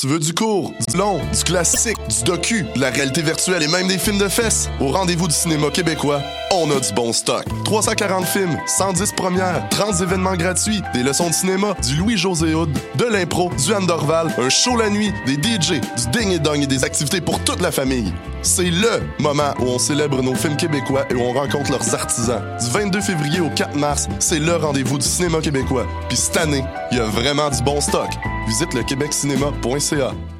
Tu veux du court, du long, du classique, du docu, de la réalité virtuelle et même des films de fesses? Au rendez-vous du cinéma québécois, on a du bon stock. 340 films, 110 premières, 30 événements gratuits, des leçons de cinéma, du Louis-José Hood, de l'impro, du Anne Dorval, un show la nuit, des DJ, du ding et dong et des activités pour toute la famille. C'est LE moment où on célèbre nos films québécois et où on rencontre leurs artisans. Du 22 février au 4 mars, c'est le rendez-vous du cinéma québécois. Puis cette année, il y a vraiment du bon stock. Visite le québeccinéma.ca.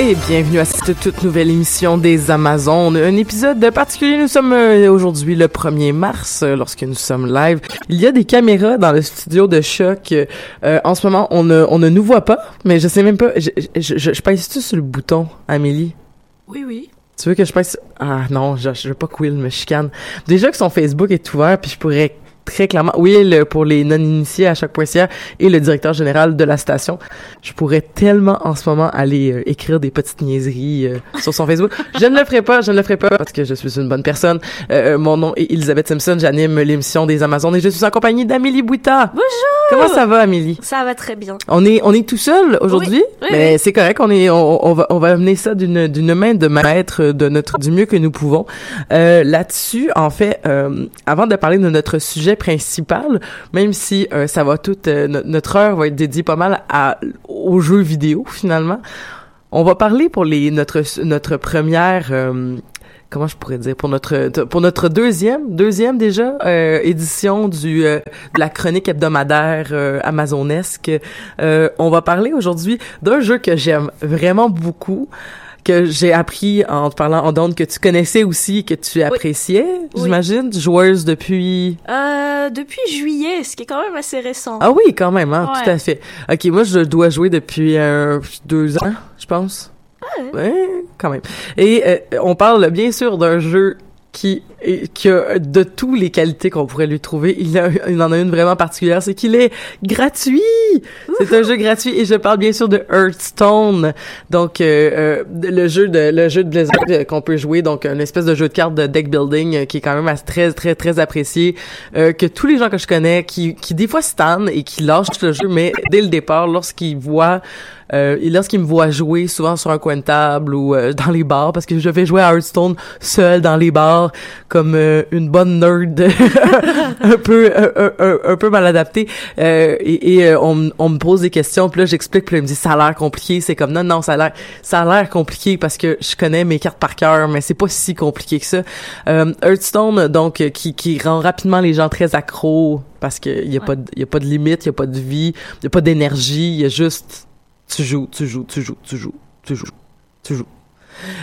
Et bienvenue à cette toute nouvelle émission des Amazones. Un épisode particulier. Nous sommes euh, aujourd'hui le 1er mars, euh, lorsque nous sommes live. Il y a des caméras dans le studio de choc. Euh, en ce moment, on ne, on ne nous voit pas, mais je sais même pas. Je, je, je, je pèse-tu sur le bouton, Amélie? Oui, oui. Tu veux que je pèse... Ah non, je, je veux pas que Will me chicane. Déjà que son Facebook est ouvert, puis je pourrais très clairement. Oui, le, pour les non-initiés à chaque pointière et le directeur général de la station. Je pourrais tellement en ce moment aller euh, écrire des petites niaiseries euh, sur son Facebook. Je ne le ferai pas, je ne le ferai pas parce que je suis une bonne personne. Euh, mon nom est Elisabeth Simpson, j'anime l'émission des Amazones et je suis en compagnie d'Amélie Bouita. Bonjour. Comment ça va, Amélie? Ça va très bien. On est, on est tout seul aujourd'hui, Oui, oui, mais oui. c'est correct. On est, on, on va, on va amener ça d'une, d'une main de maître, de notre, du mieux que nous pouvons. Euh, là-dessus, en fait, euh, avant de parler de notre sujet principal, même si euh, ça va tout, euh, no- notre heure va être dédiée pas mal à, aux jeux vidéo finalement. On va parler pour les notre notre première euh, comment je pourrais dire pour notre pour notre deuxième deuxième déjà euh, édition du euh, de la chronique hebdomadaire euh, amazonesque. Euh, on va parler aujourd'hui d'un jeu que j'aime vraiment beaucoup que j'ai appris en te parlant en donde que tu connaissais aussi que tu appréciais Oui. j'imagine joueuse depuis Euh, depuis juillet, ce qui est quand même assez récent. ah oui quand même hein Ouais. tout à fait ok moi je dois jouer depuis euh, deux ans je pense ouais quand même. Et euh, on parle bien sûr d'un jeu qui et qui a de toutes les qualités qu'on pourrait lui trouver, il, a, il en a une vraiment particulière, c'est qu'il est gratuit. C'est un jeu gratuit et je parle bien sûr de Hearthstone, donc euh, euh, le jeu de le jeu de Blizzard euh, qu'on peut jouer, donc une espèce de jeu de cartes de deck building euh, qui est quand même assez- très très très apprécié, euh, que tous les gens que je connais qui qui des fois stannent et qui lâchent le jeu, mais dès le départ, lorsqu'ils voient Euh, et lorsqu'il me voit jouer, souvent sur un coin de table ou euh, dans les bars, parce que je vais jouer à Hearthstone seul dans les bars, comme euh, une bonne nerd, un peu un, un- un peu mal adaptée. Euh, et et, euh, on, on me pose des questions, puis là j'explique, puis là, il me dit ça a l'air compliqué. C'est comme non non ça a l'air ça a l'air compliqué parce que je connais mes cartes par cœur, mais c'est pas si compliqué que ça. Euh, Hearthstone donc euh, qui qui rend rapidement les gens très accros parce que y a pas de, il y a pas de limite, il y a pas de vie, il y a pas d'énergie, il y a juste tu joues, tu joues, tu joues, tu joues, tu joues, tu joues.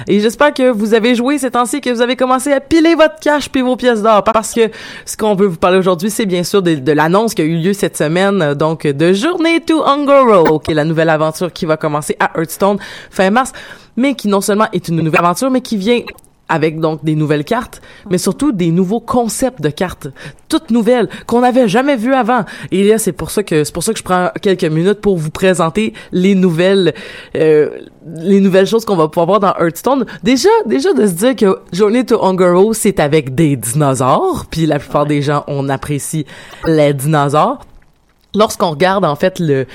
Et j'espère que vous avez joué ces temps-ci, que vous avez commencé à piler votre cash puis vos pièces d'or. Parce que ce qu'on veut vous parler aujourd'hui, c'est bien sûr de, l'annonce qui a eu lieu cette semaine, euh, donc de Journey to Ungoro, qui est la nouvelle aventure qui va commencer à Hearthstone fin mars, mais qui non seulement est une nouvelle aventure, mais qui vient avec donc des nouvelles cartes, mais surtout des nouveaux concepts de cartes, toutes nouvelles qu'on n'avait jamais vues avant. Et là, c'est pour ça que c'est pour ça que je prends quelques minutes pour vous présenter les nouvelles euh, les nouvelles choses qu'on va pouvoir voir dans Hearthstone. Déjà, déjà de se dire que Journey to Ungoro, c'est avec des dinosaures, puis la plupart des gens on apprécie les dinosaures lorsqu'on regarde en fait le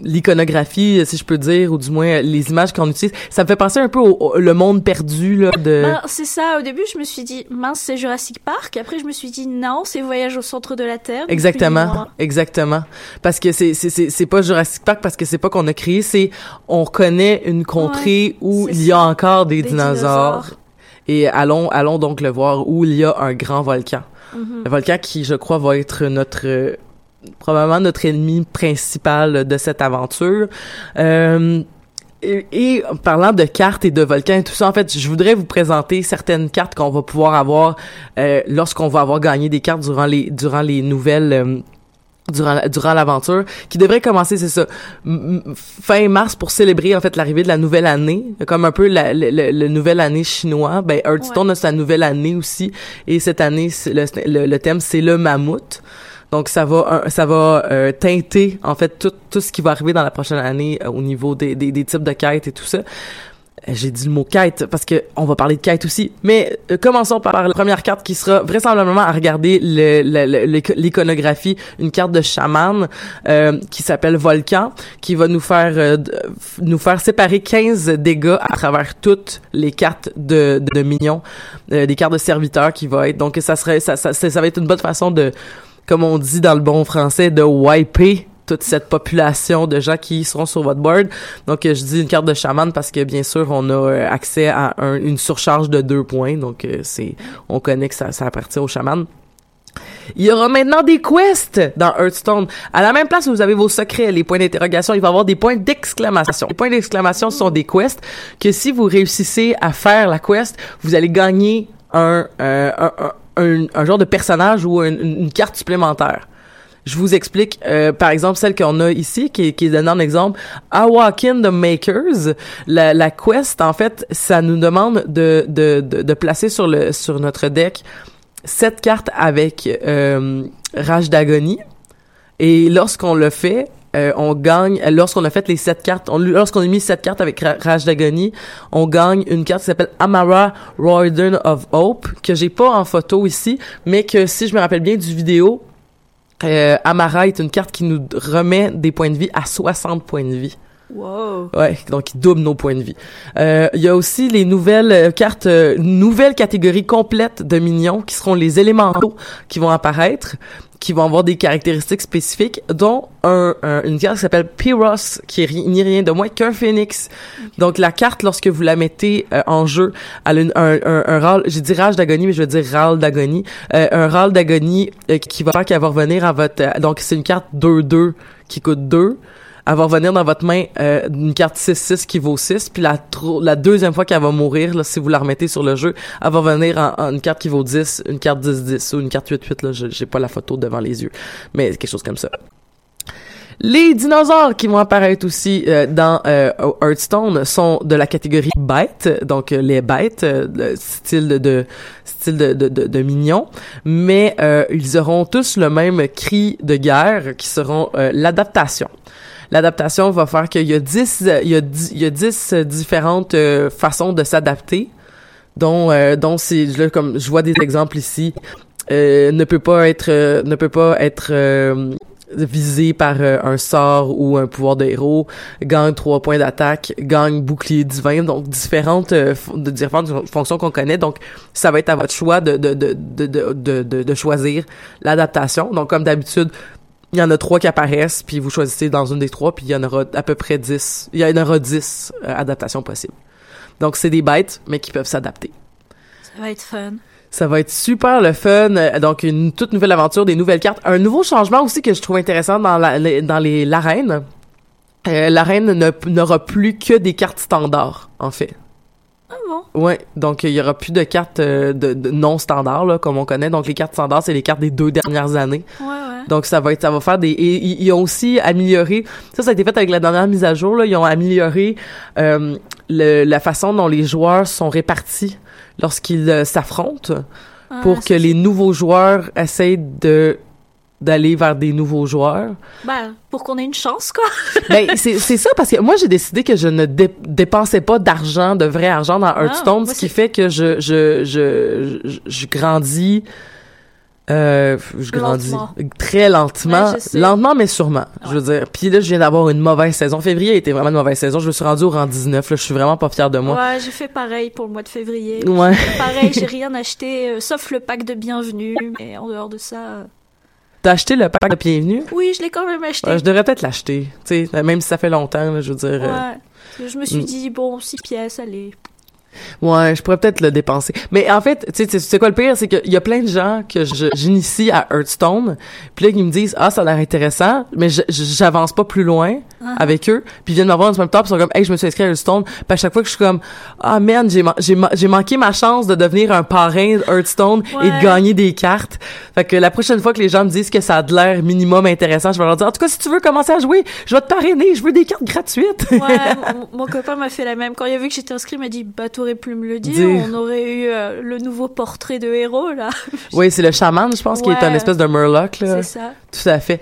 l'iconographie si je peux dire ou du moins les images qu'on utilise ça me fait penser un peu au, au- le monde perdu là de Ben, c'est ça, au début je me suis dit, mince, c'est Jurassic Park. Après je me suis dit, non, c'est Voyage au centre de la Terre. Exactement, exactement. Parce que c'est c'est c'est pas Jurassic Park parce que c'est pas qu'on a créé, c'est on connaît une contrée où il y a encore des, Des dinosaures. dinosaures. Et allons allons donc le voir où il y a un grand volcan. Mhm. Le volcan qui je crois va être notre euh, probablement notre ennemi principal de cette aventure. Euh, et, parlant de cartes et de volcans et tout ça, en fait, je voudrais vous présenter certaines cartes qu'on va pouvoir avoir euh, lorsqu'on va avoir gagné des cartes durant les durant les nouvelles durant durant l'aventure qui devrait commencer c'est ça fin mars pour célébrer en fait l'arrivée de la nouvelle année. Comme un peu la, le, le- le nouvelle année chinois. Ben Hearthstone a sa nouvelle année aussi. Et cette année le, le, le thème c'est le mammouth. Donc ça va ça va euh, teinter en fait tout tout ce qui va arriver dans la prochaine année euh, au niveau des, des des types de quêtes et tout ça j'ai dit le mot quête parce que on va parler de quête aussi. Mais euh, commençons par la première carte qui sera vraisemblablement à regarder l'iconographie, une carte de chaman euh, qui s'appelle Volcan, qui va nous faire euh, nous faire séparer 15 dégâts à travers toutes les cartes de, de, de minions, euh, des cartes de serviteurs qui va être. Donc ça serait ça, ça, ça va être une bonne façon de, comme on dit dans le bon français, de wiper toute cette population de gens qui seront sur votre board. Donc, euh, je dis une carte de chaman parce que, bien sûr, on a euh, accès à un- une surcharge de deux points. Donc, euh, c'est, on connaît que ça, appartient au chaman. Il y aura maintenant des quests dans Hearthstone. À la même place où vous avez vos secrets, les points d'interrogation, il va y avoir des points d'exclamation. Les points d'exclamation sont des quests que si vous réussissez à faire la quest, vous allez gagner un, un, un, un- genre de personnage ou une carte supplémentaire. Je vous explique, euh, par exemple, celle qu'on a ici, qui, est- donnée en exemple, Awaken the Makers. La, quest, en fait, ça nous demande de, de, de, placer sur, le, sur notre deck sept cartes avec euh, Rage d'agonie. Et lorsqu'on le fait, euh, on gagne, lorsqu'on a fait les sept cartes, on- lorsqu'on a mis sept cartes avec Ra- Rage d'agonie, on gagne une carte qui s'appelle Amara Royden of Hope, que j'ai pas en photo ici, mais que si je me rappelle bien du vidéo, euh, Amara est une carte qui nous remet des points de vie à 60 points de vie. Wow. Ouais, donc il double nos points de vie. Euh, Il y a aussi les nouvelles euh, cartes, euh, nouvelles catégories complètes de minions qui seront les élémentaux qui vont apparaître, qui vont avoir des caractéristiques spécifiques, dont un, un- une carte qui s'appelle Pyros, qui est ni rien de moins qu'un phénix. Donc la carte, lorsque vous la mettez euh, en jeu, elle a une- un, un, un râle, j'ai dit rage d'agonie, mais je veux dire râle d'agonie, euh, un râle d'agonie qui va faire qu'elle va revenir à votre... donc c'est une carte 2-2 qui coûte 2 elle va revenir dans votre main euh, une carte 6-6 qui vaut 6, puis la, la deuxième fois qu'elle va mourir, là, si vous la remettez sur le jeu, elle va revenir en, en une carte qui vaut 10, une carte 10-10 ou une carte 8-8, là, j'ai pas la photo devant les yeux, mais quelque chose comme ça. Les dinosaures qui vont apparaître aussi euh, dans euh, Hearthstone sont de la catégorie bêtes, donc euh, les bêtes, euh, le style de, de de, de, mignon, mais euh, ils auront tous le même cri de guerre qui seront euh, l'adaptation. L'adaptation va faire qu'il y a 10 euh, il y a 10, il y a 10 euh, différentes euh, façons de s'adapter dont dont c'est comme je vois des exemples ici ne peut pas être ne peut pas être visé par euh, un sort ou un pouvoir de héros, gagne trois points d'attaque, gagne bouclier divin, donc différentes, euh, différentes fonctions qu'on connaît. Donc, ça va être à votre choix de, de, de, de, de- de choisir l'adaptation. Donc, comme d'habitude, il y en a trois qui apparaissent, puis vous choisissez dans une des trois, puis il y en aura à peu près dix. Il y en aura dix euh, adaptations possibles. Donc, c'est des bêtes, mais qui peuvent s'adapter. Ça va être fun. Ça va être super le fun. Euh, Donc, une toute nouvelle aventure, des nouvelles cartes. Un nouveau changement aussi que je trouve intéressant dans la, les- dans les l'arène. Euh, l'arène ne- n'aura plus que des cartes standards, en fait. Ah bon? Ouais, donc il y aura plus de cartes euh, de, de non standards là, comme on connaît. Donc les cartes standards, c'est les cartes des deux dernières années. Ouais, ouais. Donc ça va être, ça va faire des. Et ils ils ont aussi amélioré. Ça, ça a été fait avec la dernière mise à jour. Là, ils ont amélioré euh, le- la façon dont les joueurs sont répartis lorsqu'ils euh, s'affrontent Ah, pour que les nouveaux joueurs essayent de d'aller vers des nouveaux joueurs. Bah, pour qu'on ait une chance, quoi. ben c'est c'est ça parce que moi j'ai décidé que je ne dé- dépensais pas d'argent, de vrai argent dans Hearthstone, Ah, moi, ce qui fait que je je je je, je grandis euh, je grandis Lentement. très lentement, Ouais, lentement mais sûrement. Je veux dire, puis là je viens d'avoir une mauvaise saison. Février a été vraiment une mauvaise saison. Je me suis rendu au rang 19. Là, je suis vraiment pas fier de moi. Ouais, j'ai fait pareil pour le mois de février. Ouais. Pareil, j'ai rien acheté, euh, sauf le pack de bienvenue, mais en dehors de ça... euh, T'as acheté le pack de bienvenue? Oui, je l'ai quand même acheté. Je devrais peut-être l'acheter. Tu sais, même si ça fait longtemps. là, je veux dire. euh, Ouais. Je me suis Mm. dit, bon, six pièces, allez. Ouais, je pourrais peut-être le dépenser. Mais en fait, tu sais, sais quoi le pire, c'est qu'il y a plein de gens que j'initie à Hearthstone, puis là qui me disent ah ça a l'air intéressant, mais j'avance pas plus loin Uh-huh. avec eux, puis ils viennent me voir en même temps, puis ils sont comme hey je me suis inscrit à Hearthstone, puis à chaque fois que je suis comme ah man j'ai ma- j'ai ma- j'ai manqué ma chance de devenir un parrain Hearthstone et de gagner des cartes. Fait que la prochaine fois que les gens me disent que ça a de l'air minimum intéressant, je vais leur dire en tout cas si tu veux commencer à jouer, je vais te parrainer, je veux des cartes gratuites. Ouais, mon, mon copain m'a fait la même. Quand il a vu que j'étais inscrit, il m'a dit, bah, t'aurais pu me le dire. Dire. On aurait eu euh, le nouveau portrait de héros, là. oui, c'est le chaman, je pense, qui est un espèce de Murloc là. C'est ça. Tout à fait.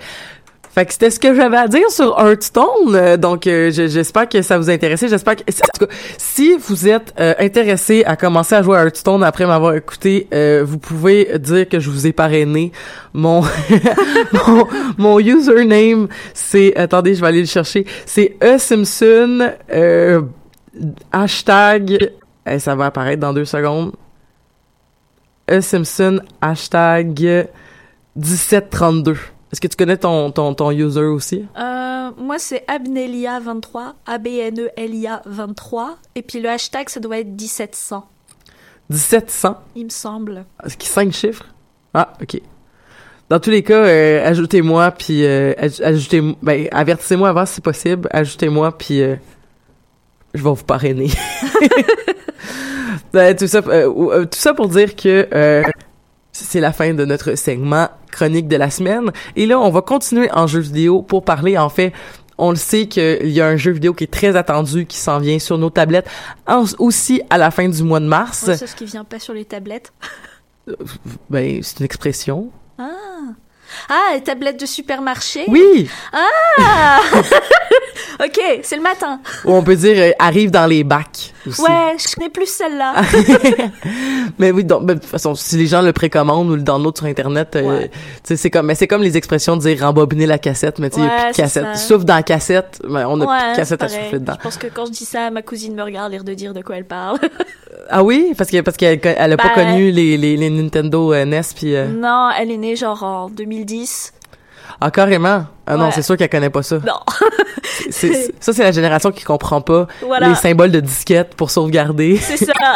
Fait que c'était ce que j'avais à dire sur Hearthstone. Euh, donc, euh, je- j'espère que ça vous a intéressé. J'espère que, en tout cas, si vous êtes euh, intéressé à commencer à jouer à Hearthstone après m'avoir écouté, vous pouvez dire que je vous ai parrainé. Mon, mon, username, c'est, attendez, je vais aller le chercher. C'est E Simpson, hashtag, eh, ça va apparaître dans deux secondes. E Simpson, hashtag 1732. Est-ce que tu connais ton, ton, ton user aussi? Euh, moi, c'est Abnelia23, A-B-N-E-L-I-A-23. Et puis le hashtag, ça doit être 1700, 1700. il me semble. Est-ce qu'il cinq chiffres? Ah, ok. Dans tous les cas, euh, ajoutez-moi, puis euh, aj- ajoutez ben, avertissez-moi avant si possible. Ajoutez-moi, puis euh, je vais vous parrainer. Ben, tout ça, tout ça pour dire que c'est la fin de notre segment chronique de la semaine. Et là, on va continuer en jeu vidéo pour parler, en fait, on le sait qu'il y a un jeu vidéo qui est très attendu, qui s'en vient sur nos tablettes, en- aussi à la fin du mois de mars. Ouais, c'est ce qui vient pas sur les tablettes. Ben, c'est une expression. Ah, ah les tablettes de supermarché Oui! Ah Ok, c'est le matin. Ou on peut dire euh, arrive dans les bacs aussi. Ouais, je connais plus celle-là. mais oui, donc, ben, de toute façon, si les gens le précommandent ou le download sur Internet, euh, Ouais. c'est comme, mais c'est comme les expressions de dire rembobiner la cassette, mais tu sais, il y a Ouais, plus de cassette. Souffle dans la cassette, ben, on a plus Ouais, de cassette à souffler dedans. Je pense que quand je dis ça, ma cousine me regarde l'air de dire de quoi elle parle. Ah oui? Parce que, parce qu'elle, elle a pas Ben- connu les, les, les Nintendo euh, NES puis, euh, non, elle est née genre en 2010. Ah, carrément? Ah non, c'est sûr qu'elle connaît pas ça. Non. Ça, c'est la génération qui comprend pas Voilà. les symboles de disquette pour sauvegarder. C'est ça.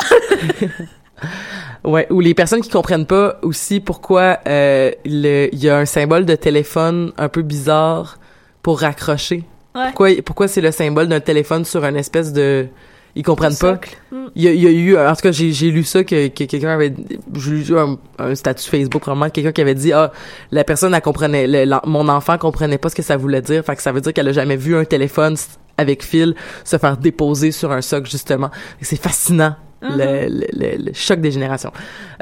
Ouais, ou les personnes qui comprennent pas aussi pourquoi euh, il y a un symbole de téléphone un peu bizarre pour raccrocher. Ouais. Pourquoi, pourquoi c'est le symbole d'un téléphone sur un espèce de... Ils comprennent pas. Mm. Il y, a, il y a eu, en tout cas, j'ai, j'ai lu ça que, que quelqu'un avait, j'ai lu un, un statut Facebook vraiment, quelqu'un qui avait dit, ah, la personne, elle comprenait, le- mon enfant comprenait pas ce que ça voulait dire, fait que ça veut dire qu'elle a jamais vu un téléphone avec fil se faire déposer sur un socle, justement. Et C'est fascinant. Le, le, le- le choc des générations.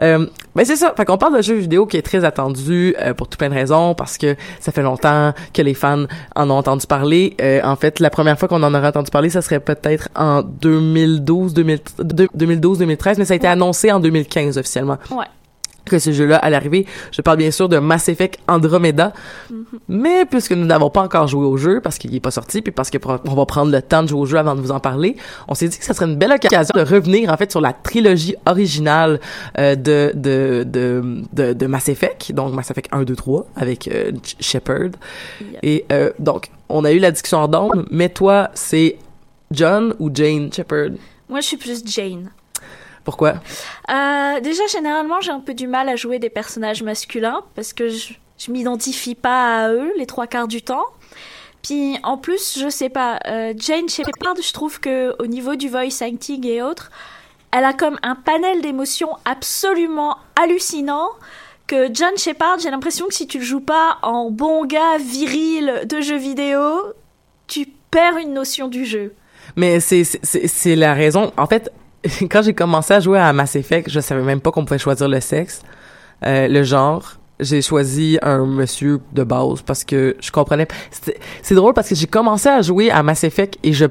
Euh, ben c'est ça. Fait qu'on parle d'un jeu vidéo qui est très attendu euh, pour tout plein de raisons parce que ça fait longtemps que les fans en ont entendu parler. Euh, en fait, la première fois qu'on en aurait entendu parler, ça serait peut-être en 2012, 2000 2012, 2013, mais ça a été annoncé en 2015 officiellement. Ouais. Que ce jeu-là allait arriver. Je parle bien sûr de Mass Effect Andromeda. Mais puisque nous n'avons pas encore joué au jeu, parce qu'il n'est pas sorti, puis parce qu'on va prendre le temps de jouer au jeu avant de vous en parler, on s'est dit que ça serait une belle occasion de revenir en fait sur la trilogie originale euh, de, de, de, de, de Mass Effect, donc Mass Effect 1, 2, 3, avec euh, Shepard. Et euh, donc, on a eu la discussion en d'ombre, mais toi, c'est John ou Jane Shepard? Moi, je suis plus Jane. Pourquoi? Euh, déjà, généralement, j'ai un peu du mal à jouer des personnages masculins parce que je, je m'identifie pas à eux les trois quarts du temps. Puis en plus, je sais pas, euh, Jane Shepard, je trouve que au niveau du voice acting et autres, elle a comme un panel d'émotions absolument hallucinant. Que John Shepard, j'ai l'impression que si tu le joues pas en bon gars viril de jeux vidéo, tu perds une notion du jeu. Mais c'est la raison. En fait, quand j'ai commencé à jouer à Mass Effect, je savais même pas qu'on pouvait choisir le sexe, euh, le genre. J'ai choisi un monsieur de base parce que je comprenais. C'est c'est drôle parce que j'ai commencé à jouer à Mass Effect et je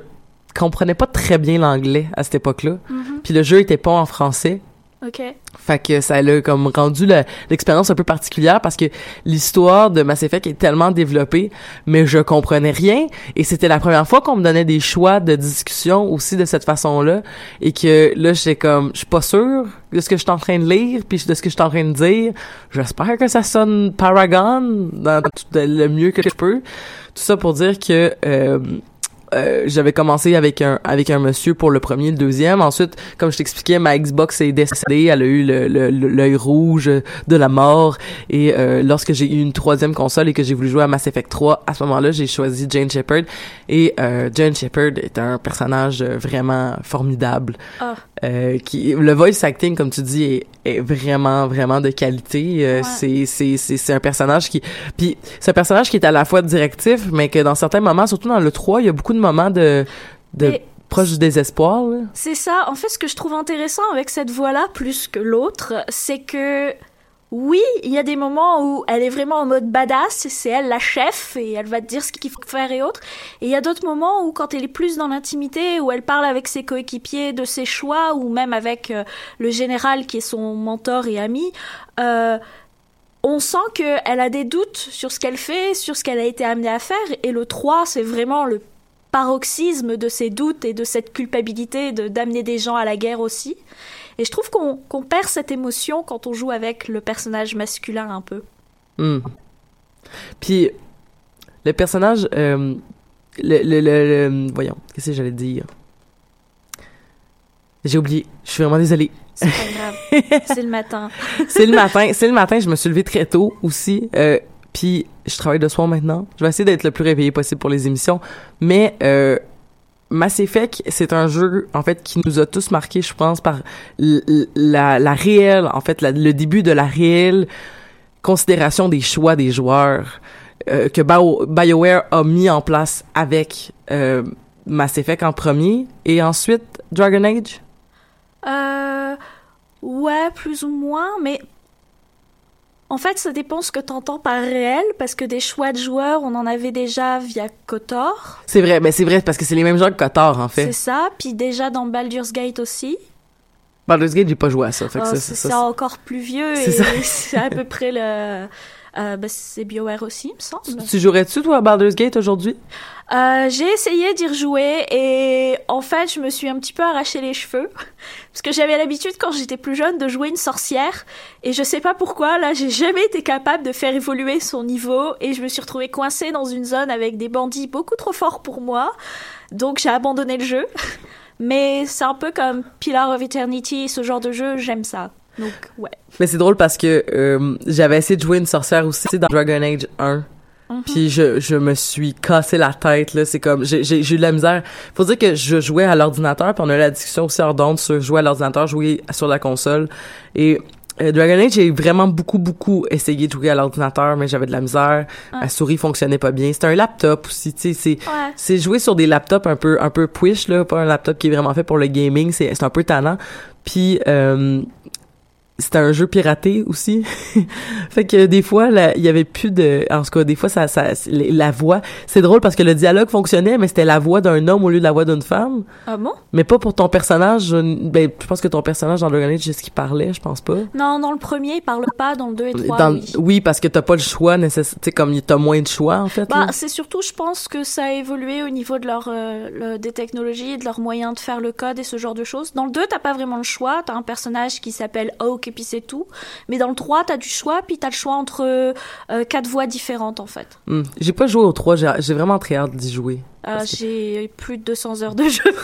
comprenais pas très bien l'anglais à cette époque-là. Puis le jeu était pas en français. Ok. Fait que ça l'a comme rendu l'expérience un peu particulière parce que l'histoire de Mass Effect est tellement développée, mais je comprenais rien et c'était la première fois qu'on me donnait des choix de discussion aussi de cette façon-là et que là j'étais comme je suis pas sûr de ce que je suis en train de lire puis de ce que je suis en train de dire. J'espère que ça sonne Paragon dans le mieux que je peux. Tout ça pour dire que euh, euh, j'avais commencé avec un avec un monsieur pour le premier, le deuxième. Ensuite, comme je t'expliquais, ma Xbox est décédée. Elle a eu le le- le- l'œil rouge de la mort. Et euh, lorsque j'ai eu une troisième console et que j'ai voulu jouer à Mass Effect 3, à ce moment-là, j'ai choisi Jane Shepard. Et euh, Jane Shepard est un personnage vraiment formidable. Ah. Euh, qui le voice acting comme tu dis est, est vraiment vraiment de qualité euh, Ouais. c'est c'est c'est c'est un personnage qui puis c'est un personnage qui est à la fois directif mais que dans certains moments surtout dans le 3 il y a beaucoup de moments de de proche du désespoir. C'est ça. En fait, ce que je trouve intéressant avec cette voix-là, plus que l'autre, c'est que oui, il y a des moments où elle est vraiment en mode badass, c'est elle la chef et elle va te dire ce qu'il faut faire et autres. Et il y a d'autres moments où quand elle est plus dans l'intimité, où elle parle avec ses coéquipiers de ses choix ou même avec euh, le général qui est son mentor et ami, euh, on sent qu'elle a des doutes sur ce qu'elle fait, sur ce qu'elle a été amenée à faire. Et le 3, c'est vraiment le paroxysme de ces doutes et de cette culpabilité de d'amener des gens à la guerre aussi. Et je trouve qu'on perd cette émotion quand on joue avec le personnage masculin un peu. Hmm. Puis le personnage euh, le, le, le, le- voyons qu'est-ce que j'allais dire? J'ai oublié je suis vraiment désolée C'est pas grave. c'est le matin. c'est le matin c'est le matin je me suis levée très tôt aussi euh, puis je travaille de soir maintenant je vais essayer d'être le plus réveillé possible pour les émissions mais euh, Mass Effect, c'est un jeu en fait qui nous a tous marqués, je pense, par la, réelle, en fait, le début de la réelle considération des choix des joueurs euh, que Bio- BioWare a mis en place avec euh, Mass Effect en premier et ensuite Dragon Age? Euh, ouais, plus ou moins, mais en fait, ça dépend ce que t'entends par réel, parce que des choix de joueurs, on en avait déjà via KOTOR, C'est vrai, mais c'est vrai parce que c'est les mêmes gens que Kotor en c'est fait. ça, puis déjà dans Baldur's Gate aussi. Baldur's Gate, j'ai pas joué à ça, fait que Oh, ça, c'est ça- c'est ça- encore plus vieux C'est et ça. c'est à peu près le. Euh, bah, c'est BioWare aussi, il me semble. Tu jouerais-tu toi à Baldur's Gate aujourd'hui? Euh, j'ai essayé d'y rejouer et en fait, je me suis un petit peu arraché les cheveux parce que j'avais l'habitude quand j'étais plus jeune de jouer une sorcière et je sais pas pourquoi là, j'ai jamais été capable de faire évoluer son niveau et je me suis retrouvée coincée dans une zone avec des bandits beaucoup trop forts pour moi. Donc j'ai abandonné le jeu. Mais c'est un peu comme Pillar of Eternity, ce genre de jeu, j'aime ça. Donc ouais. Mais c'est drôle parce que euh, j'avais essayé de jouer une sorcière aussi dans Dragon Age 1. Puis je, je me suis cassé la tête là, c'est comme j'ai j'ai j'ai eu de la misère. Faut dire que je jouais à l'ordinateur, puis on a eu la discussion aussi hors d'onde sur jouer à l'ordinateur, jouer sur la console et euh, Dragon Age, j'ai vraiment beaucoup beaucoup essayé de jouer à l'ordinateur, mais j'avais de la misère. Ma souris fonctionnait pas bien. C'était un laptop aussi, tu sais, c'est Ouais. c'est jouer sur des laptops un peu un peu push là, pas un laptop qui est vraiment fait pour le gaming, c'est c'est un peu tannant. Puis euh, c'était un jeu piraté aussi. fait que des fois, il y avait plus de... En tout cas, des fois, ça, ça la voix... C'est drôle parce que le dialogue fonctionnait, mais c'était la voix d'un homme au lieu de la voix d'une femme. Ah bon? Mais pas pour ton personnage. Ben, je pense que ton personnage dans Age, c'est ce qu'il parlait, je pense pas. Non, dans le premier, il parle pas. Dans le 2 et 3, oui. oui. parce que t'as pas le choix, nécessaire. Tu comme t'as moins de choix, en fait. Bah, c'est surtout, je pense que ça a évolué au niveau de leur, euh, des technologies, de leurs moyens de faire le code et ce genre de choses. Dans le 2, t'as pas vraiment le choix. T'as un personnage qui s'appelle Oak et puis c'est tout. Mais dans le 3, t'as du choix, puis t'as le choix entre euh, quatre voix différentes, en fait. Hmm. J'ai pas joué au 3, j'ai vraiment très hâte d'y jouer. Euh, j'ai plus de 200 heures de jeu.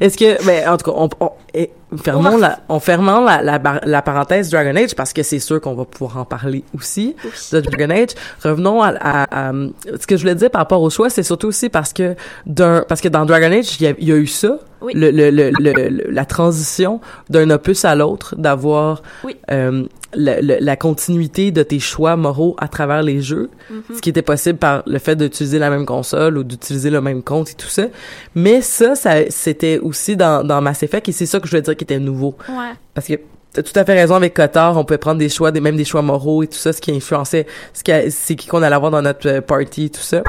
Est-ce que, ben, en tout cas, on, on fermons la, on fermons la, la, la, parenthèse Dragon Age parce que c'est sûr qu'on va pouvoir en parler aussi de Dragon Age. Revenons à, à, ce que je voulais dire par rapport au choix, c'est surtout aussi parce que d'un, parce que dans Dragon Age, il y a, il y a eu ça, le, le, le, la transition d'un opus à l'autre, d'avoir euh, la, continuité de tes choix moraux à travers les jeux, mm-hmm. ce qui était possible par le fait d'utiliser la même console ou d'utiliser le même compte et tout ça. Mais ça, ça c'était aussi dans, dans Mass Effect et c'est ça que je veux dire qui était nouveau. Ouais. Parce que t'as tout à fait raison avec Cotard, on pouvait prendre des choix, des, même des choix moraux et tout ça, ce qui influençait, ce qui c'est qui qu'on allait avoir dans notre euh, party et tout ça.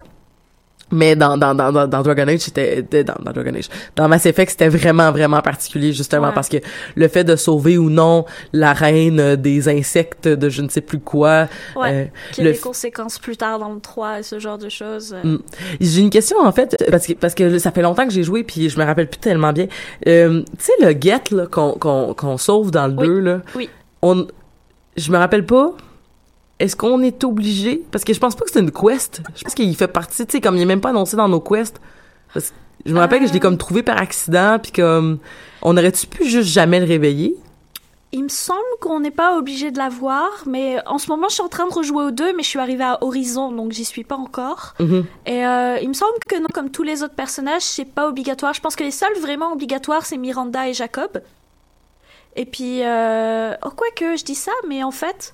Mais dans, dans, dans, dans Dragon Age, c'était, dans, dans Dragon Age, dans Mass Effect, c'était vraiment, vraiment particulier, justement, parce que le fait de sauver ou non la reine des insectes de je ne sais plus quoi. Ouais, euh, qui a des conséquences plus tard dans le 3 et ce genre de choses. Mm. J'ai une question, en fait, parce que, parce que ça fait longtemps que j'ai joué, puis je me rappelle plus tellement bien. Euh, tu sais, le get, là, qu'on, qu'on, qu'on sauve dans le 2, là. Oui. On, je me rappelle pas est-ce qu'on est obligé? Parce que je pense pas que c'est une quest. Je pense qu'il fait partie, tu sais, comme il est même pas annoncé dans nos quests. je me rappelle que je l'ai comme trouvé par accident, puis comme on aurait-tu pu juste jamais le réveiller? Il me semble qu'on n'est pas obligé de l'avoir, mais en ce moment je suis en train de rejouer aux deux, mais je suis arrivée à Horizon, donc j'y suis pas encore. Mm-hmm. Et euh, il me semble que non, comme tous les autres personnages, c'est pas obligatoire. Je pense que les seuls vraiment obligatoires, c'est Miranda et Jacob. Et puis, euh... oh quoi que je dis ça, mais en fait,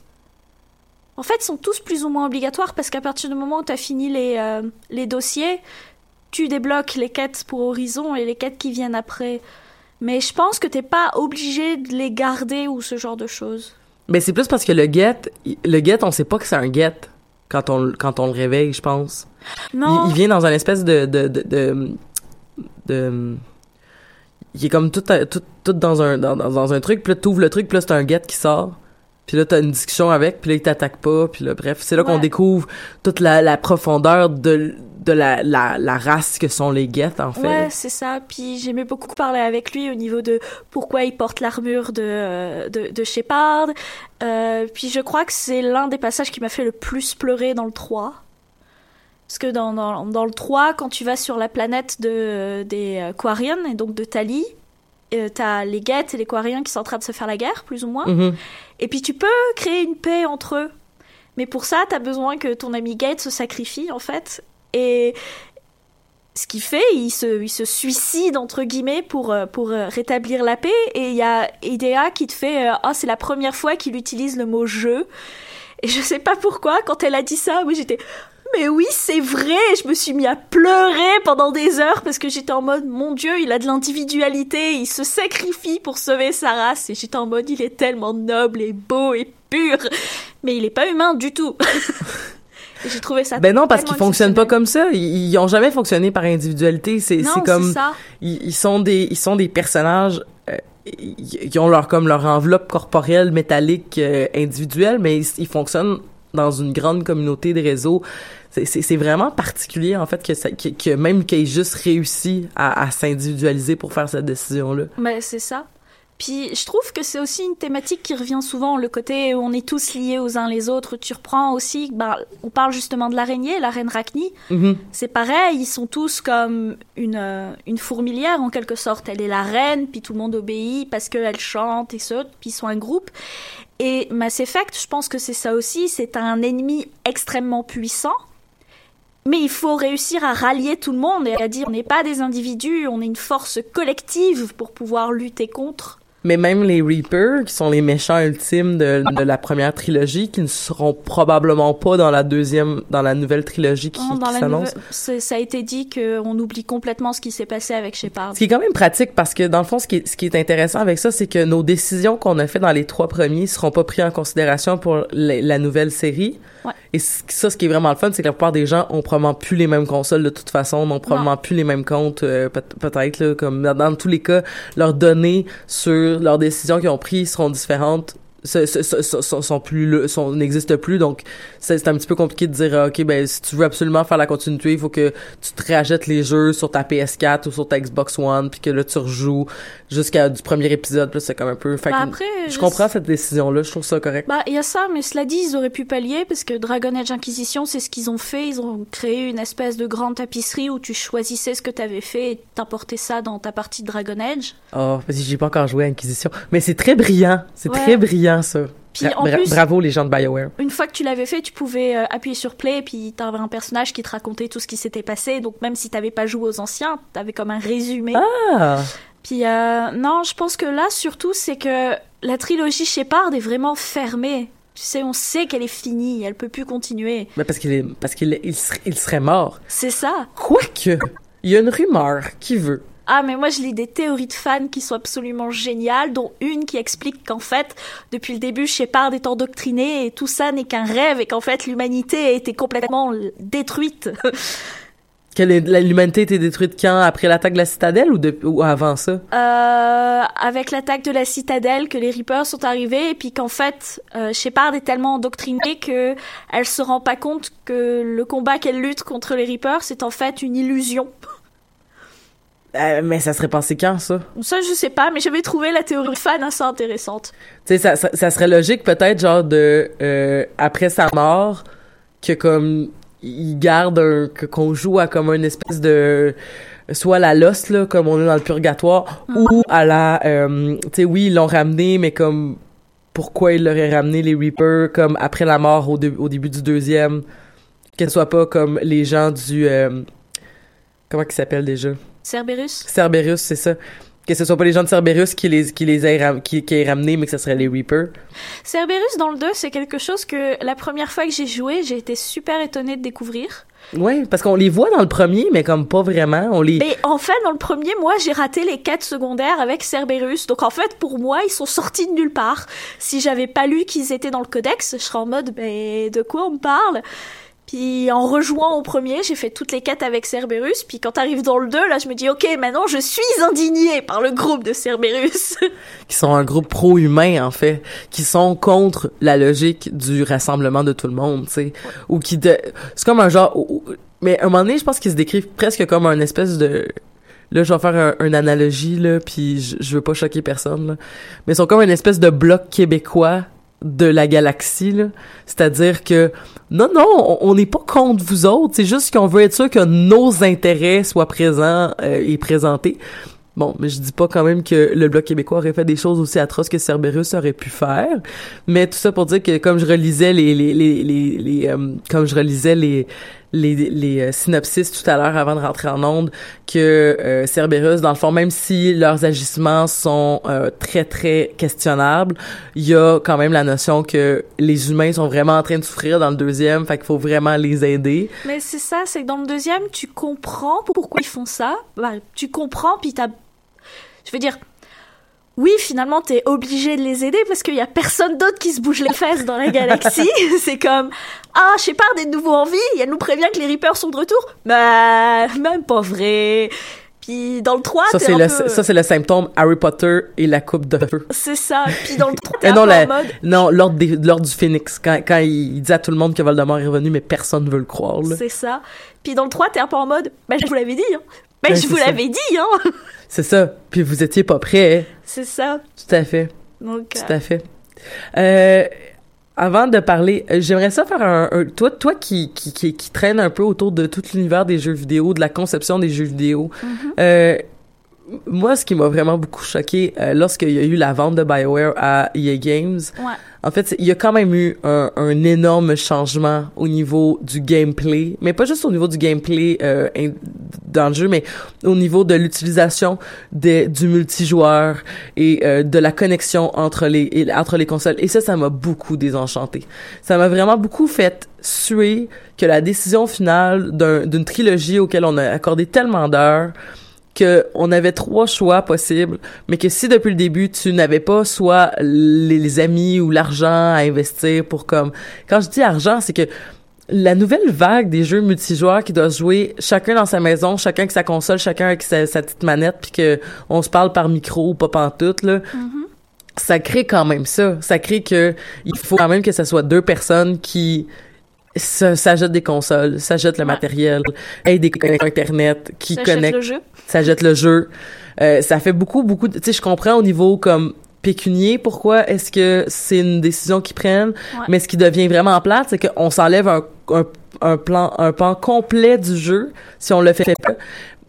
en fait, sont tous plus ou moins obligatoires parce qu'à partir du moment où tu as fini les, euh, les dossiers, tu débloques les quêtes pour Horizon et les quêtes qui viennent après. Mais je pense que t'es pas obligé de les garder ou ce genre de choses. Mais c'est plus parce que le get, le get, on sait pas que c'est un get quand on, quand on le réveille, je pense. Non. Il, vient dans un espèce de, de, de, de, il est comme tout, tout, tout dans un, dans, dans un truc, puis là, t'ouvres le truc, puis là, c'est un get qui sort. Puis là, t'as une discussion avec, puis là, il t'attaque pas, puis là, bref, c'est là qu'on découvre toute la, la profondeur de, de la, la, la, race que sont les Geth, en fait. Ouais, c'est ça. Puis j'aimais beaucoup parler avec lui au niveau de pourquoi il porte l'armure de, de, de Shepard. Euh, puis je crois que c'est l'un des passages qui m'a fait le plus pleurer dans le 3. Parce que dans, dans, dans le 3, quand tu vas sur la planète de, des euh, Quarians, et donc de Tali, euh, t'as les Geth et les Quariens qui sont en train de se faire la guerre, plus ou moins. Mm-hmm. Et puis tu peux créer une paix entre eux. Mais pour ça, t'as besoin que ton ami Geth se sacrifie, en fait. Et ce qu'il fait, il se, il se suicide, entre guillemets, pour, euh, pour euh, rétablir la paix. Et il y a Idea qui te fait Ah, oh, c'est la première fois qu'il utilise le mot jeu. Et je sais pas pourquoi, quand elle a dit ça, oui, j'étais mais oui, c'est vrai, je me suis mis à pleurer pendant des heures parce que j'étais en mode, mon Dieu, il a de l'individualité, il se sacrifie pour sauver sa race, et j'étais en mode, il est tellement noble et beau et pur, mais il est pas humain du tout. j'ai trouvé ça. Ben non, parce qu'ils fonctionnent pas comme ça. Ils, ils, ont jamais fonctionné par individualité. C'est comme ça. Ils, sont des ils sont des personnages. Euh, ils ont leur comme leur enveloppe corporelle métallique euh, individuelle, mais ils, ils, fonctionnent dans une grande communauté de réseaux c'est vraiment particulier en fait que, ça, que, que même qu'il ait juste réussi à, à s'individualiser pour faire cette décision là. Mais c'est ça. Puis je trouve que c'est aussi une thématique qui revient souvent, le côté où on est tous liés aux uns les autres. Tu reprends aussi, ben, on parle justement de l'araignée, la reine Rachni. Mm-hmm. C'est pareil, ils sont tous comme une, euh, une fourmilière en quelque sorte. Elle est la reine, puis tout le monde obéit parce qu'elle chante et saute, puis ils sont un groupe. Et Mass Effect, je pense que c'est ça aussi, c'est un ennemi extrêmement puissant mais il faut réussir à rallier tout le monde et à dire on n'est pas des individus, on est une force collective pour pouvoir lutter contre. Mais même les Reapers, qui sont les méchants ultimes de, de la première trilogie, qui ne seront probablement pas dans la deuxième, dans la nouvelle trilogie qui, dans qui s'annonce. c'est- ça a été dit qu'on oublie complètement ce qui s'est passé avec Shepard. Ce qui est quand même pratique parce que dans le fond, ce qui est, ce qui est intéressant avec ça, c'est que nos décisions qu'on a fait dans les trois premiers seront pas prises en considération pour la, la nouvelle série. Ouais. Et ça, ce qui est vraiment le fun, c'est que la plupart des gens ont probablement plus les mêmes consoles de toute façon, n'ont probablement plus les mêmes comptes, euh, peut- peut-être comme dans, dans tous les cas, leurs données sur leurs décisions qu'ils ont prises seront différentes. Se- Sont, sont plus le- sont n'existent plus donc c'est un petit peu compliqué de dire ok ben si tu veux absolument faire la continuité il faut que tu te rachètes les jeux sur ta PS4 ou sur ta Xbox One puis que là tu rejoues jusqu'à du premier épisode là, c'est comme un peu fait Bah, après, je je- comprends cette décision là je trouve ça correct Bah, il y a ça, mais cela dit, ils auraient pu pallier parce que Dragon Age Inquisition, c'est ce qu'ils ont fait. Ils ont créé une espèce de grande tapisserie où tu choisissais ce que t'avais fait et t'importais ça dans ta partie de Dragon Age. oh parce que j'ai pas encore joué à Inquisition mais c'est très brillant c'est Ouais. très brillant ça Puis Bra- en plus- bravo les gens de BioWare Une fois que tu l'avais fait, tu pouvais euh, appuyer sur play et puis t'avais un personnage qui te racontait tout ce qui s'était passé. Donc même si t'avais pas joué aux anciens, t'avais comme un résumé. ah Puis euh, non, je pense que là surtout c'est que la trilogie Shepard est vraiment fermée. Tu sais, on sait qu'elle est finie, elle peut plus continuer. mais parce qu'il est parce qu'il est- il serait, il serait mort C'est ça. quoique il y a une rumeur qui veut Ah, mais moi je lis des théories de fans qui sont absolument géniales, dont une qui explique qu'en fait, depuis le début, Shepard est endoctriné et tout ça n'est qu'un rêve et qu'en fait l'humanité a été complètement détruite. l'humanité était détruite quand? Après l'attaque de la citadelle ou, de, ou avant ça? Euh, avec l'attaque de la citadelle, que les Reapers sont arrivés et puis qu'en fait, euh, Shepard est tellement endoctrinée que elle se rend pas compte que le combat qu'elle lutte contre les Reapers c'est en fait une illusion. Euh, mais ça serait passé quand ça? Ça je sais pas, mais j'avais trouvé la théorie fan assez intéressante. Tu sais, ça, ça, ça serait logique peut-être genre de euh, après sa mort que comme il garde un qu'on joue à comme une espèce de soit la lost là comme on est dans le purgatoire ou à la euh, tu sais oui ils l'ont ramené mais comme pourquoi ils l'auraient ramené les Reapers comme après la mort au, au début du deuxième qu'elle soit pas comme les gens du euh, comment qu'ils s'appellent déjà? Cerberus? Cerberus, c'est ça. Que ce soit pas les gens de Cerberus qui les, qui les aient, qui, qui aient ramenés, mais que ce serait les Reapers. Cerberus dans le 2, c'est quelque chose que la première fois que j'ai joué, j'ai été super étonnée de découvrir. Ouais, parce qu'on les voit dans le premier, mais comme pas vraiment. On les. Mais en fait, dans le premier, moi, j'ai raté les quêtes secondaires avec Cerberus. Donc en fait, pour moi, ils sont sortis de nulle part. Si j'avais pas lu qu'ils étaient dans le codex, je serais en mode, mais de quoi on me parle? Puis en rejoignant au premier, j'ai fait toutes les quêtes avec Cerberus. Puis quand t'arrives dans le 2, là, je me dis, ok, maintenant je suis indignée par le groupe de Cerberus. qui sont un groupe pro-humain, en fait. Qui sont contre la logique du rassemblement de tout le monde, tu sais. Ou qui. De... C'est comme un genre. Mais à un moment donné, je pense qu'ils se décrivent presque comme un espèce de. Là, je vais faire un, une analogie, là, puis je, je veux pas choquer personne, là. Mais ils sont comme une espèce de bloc québécois de la galaxie. C'est-à-dire que, non, non, on- on n'est pas contre vous autres, c'est juste qu'on veut être sûr que nos intérêts soient présents euh, et présentés. Bon, mais je dis pas quand même que le Bloc québécois aurait fait des choses aussi atroces que Cerberus aurait pu faire, mais tout ça pour dire que comme je relisais les les les les, les, euh, comme je relisais les les les euh, synopsis tout à l'heure avant de rentrer en onde que euh, Cerberus dans le fond même si leurs agissements sont euh, très très questionnables, il y a quand même la notion que les humains sont vraiment en train de souffrir dans le deuxième, fait qu'il faut vraiment les aider. Mais c'est ça, c'est que dans le deuxième, tu comprends pourquoi ils font ça. Bah, tu comprends, puis t'as... Je veux dire... Oui, finalement, t'es obligé de les aider parce qu'il y a personne d'autre qui se bouge les fesses dans la galaxie. c'est comme... Ah, Shepard est de nouveau en vie, et elle nous prévient que les Reapers sont de retour. Bah, même pas vrai. Puis dans le 3, Ça c'est le peu... ça c'est le symptôme Harry Potter et la coupe de feu. C'est ça. Puis dans le 3, t'es non, peu la- en mode... non, l'ordre du phénix quand quand il, dit à tout le monde que Voldemort est revenu mais personne ne veut le croire. C'est ça. Puis dans le 3, t'es un peu en mode... Bah, je vous l'avais dit, hein. Ouais, je vous l'avais dit, hein. C'est ça. Puis vous étiez pas prêts. hein. C'est ça. Tout à fait. Donc, Tout à fait. Euh, avant de parler, euh, j'aimerais ça faire un, un- toi toi qui, qui qui qui traîne un peu autour de tout l'univers des jeux vidéo, de la conception des jeux vidéo. Mhm. euh, moi, ce qui m'a vraiment beaucoup choqué, euh, lorsqu'il y a eu la vente de BioWare à EA Games, Ouais. en fait, il y a quand même eu un, un énorme changement au niveau du gameplay, mais pas juste au niveau du gameplay euh, dans le jeu, mais au niveau de l'utilisation du multijoueur et euh, de la connexion entre les et- entre les consoles. Et ça, ça m'a beaucoup désenchanté. Ça m'a vraiment beaucoup fait suer que la décision finale d'un- d'une trilogie auquel on a accordé tellement d'heures que on avait trois choix possibles, mais que si depuis le début tu n'avais pas soit les, les amis ou l'argent à investir pour comme quand je dis argent, c'est que la nouvelle vague des jeux multijoueurs qui doivent se jouer chacun dans sa maison, chacun avec sa console, chacun avec sa, sa petite manette, puis que on se parle par micro ou pas pantoute là. Ça crée quand même ça. Ça crée que il faut quand même que ça soit deux personnes qui s- s'achètent des consoles, s'achètent le Ouais. matériel, aient des connexions internet, qui Ça connectent le jeu. ça jette le jeu. Euh, ça fait beaucoup, beaucoup. Tu sais, je comprends au niveau comme pécunier pourquoi est-ce que c'est une décision qu'ils prennent, Ouais. mais ce qui devient vraiment plate, c'est qu'on s'enlève un, un, un plan, un pan complet du jeu si on le fait pas.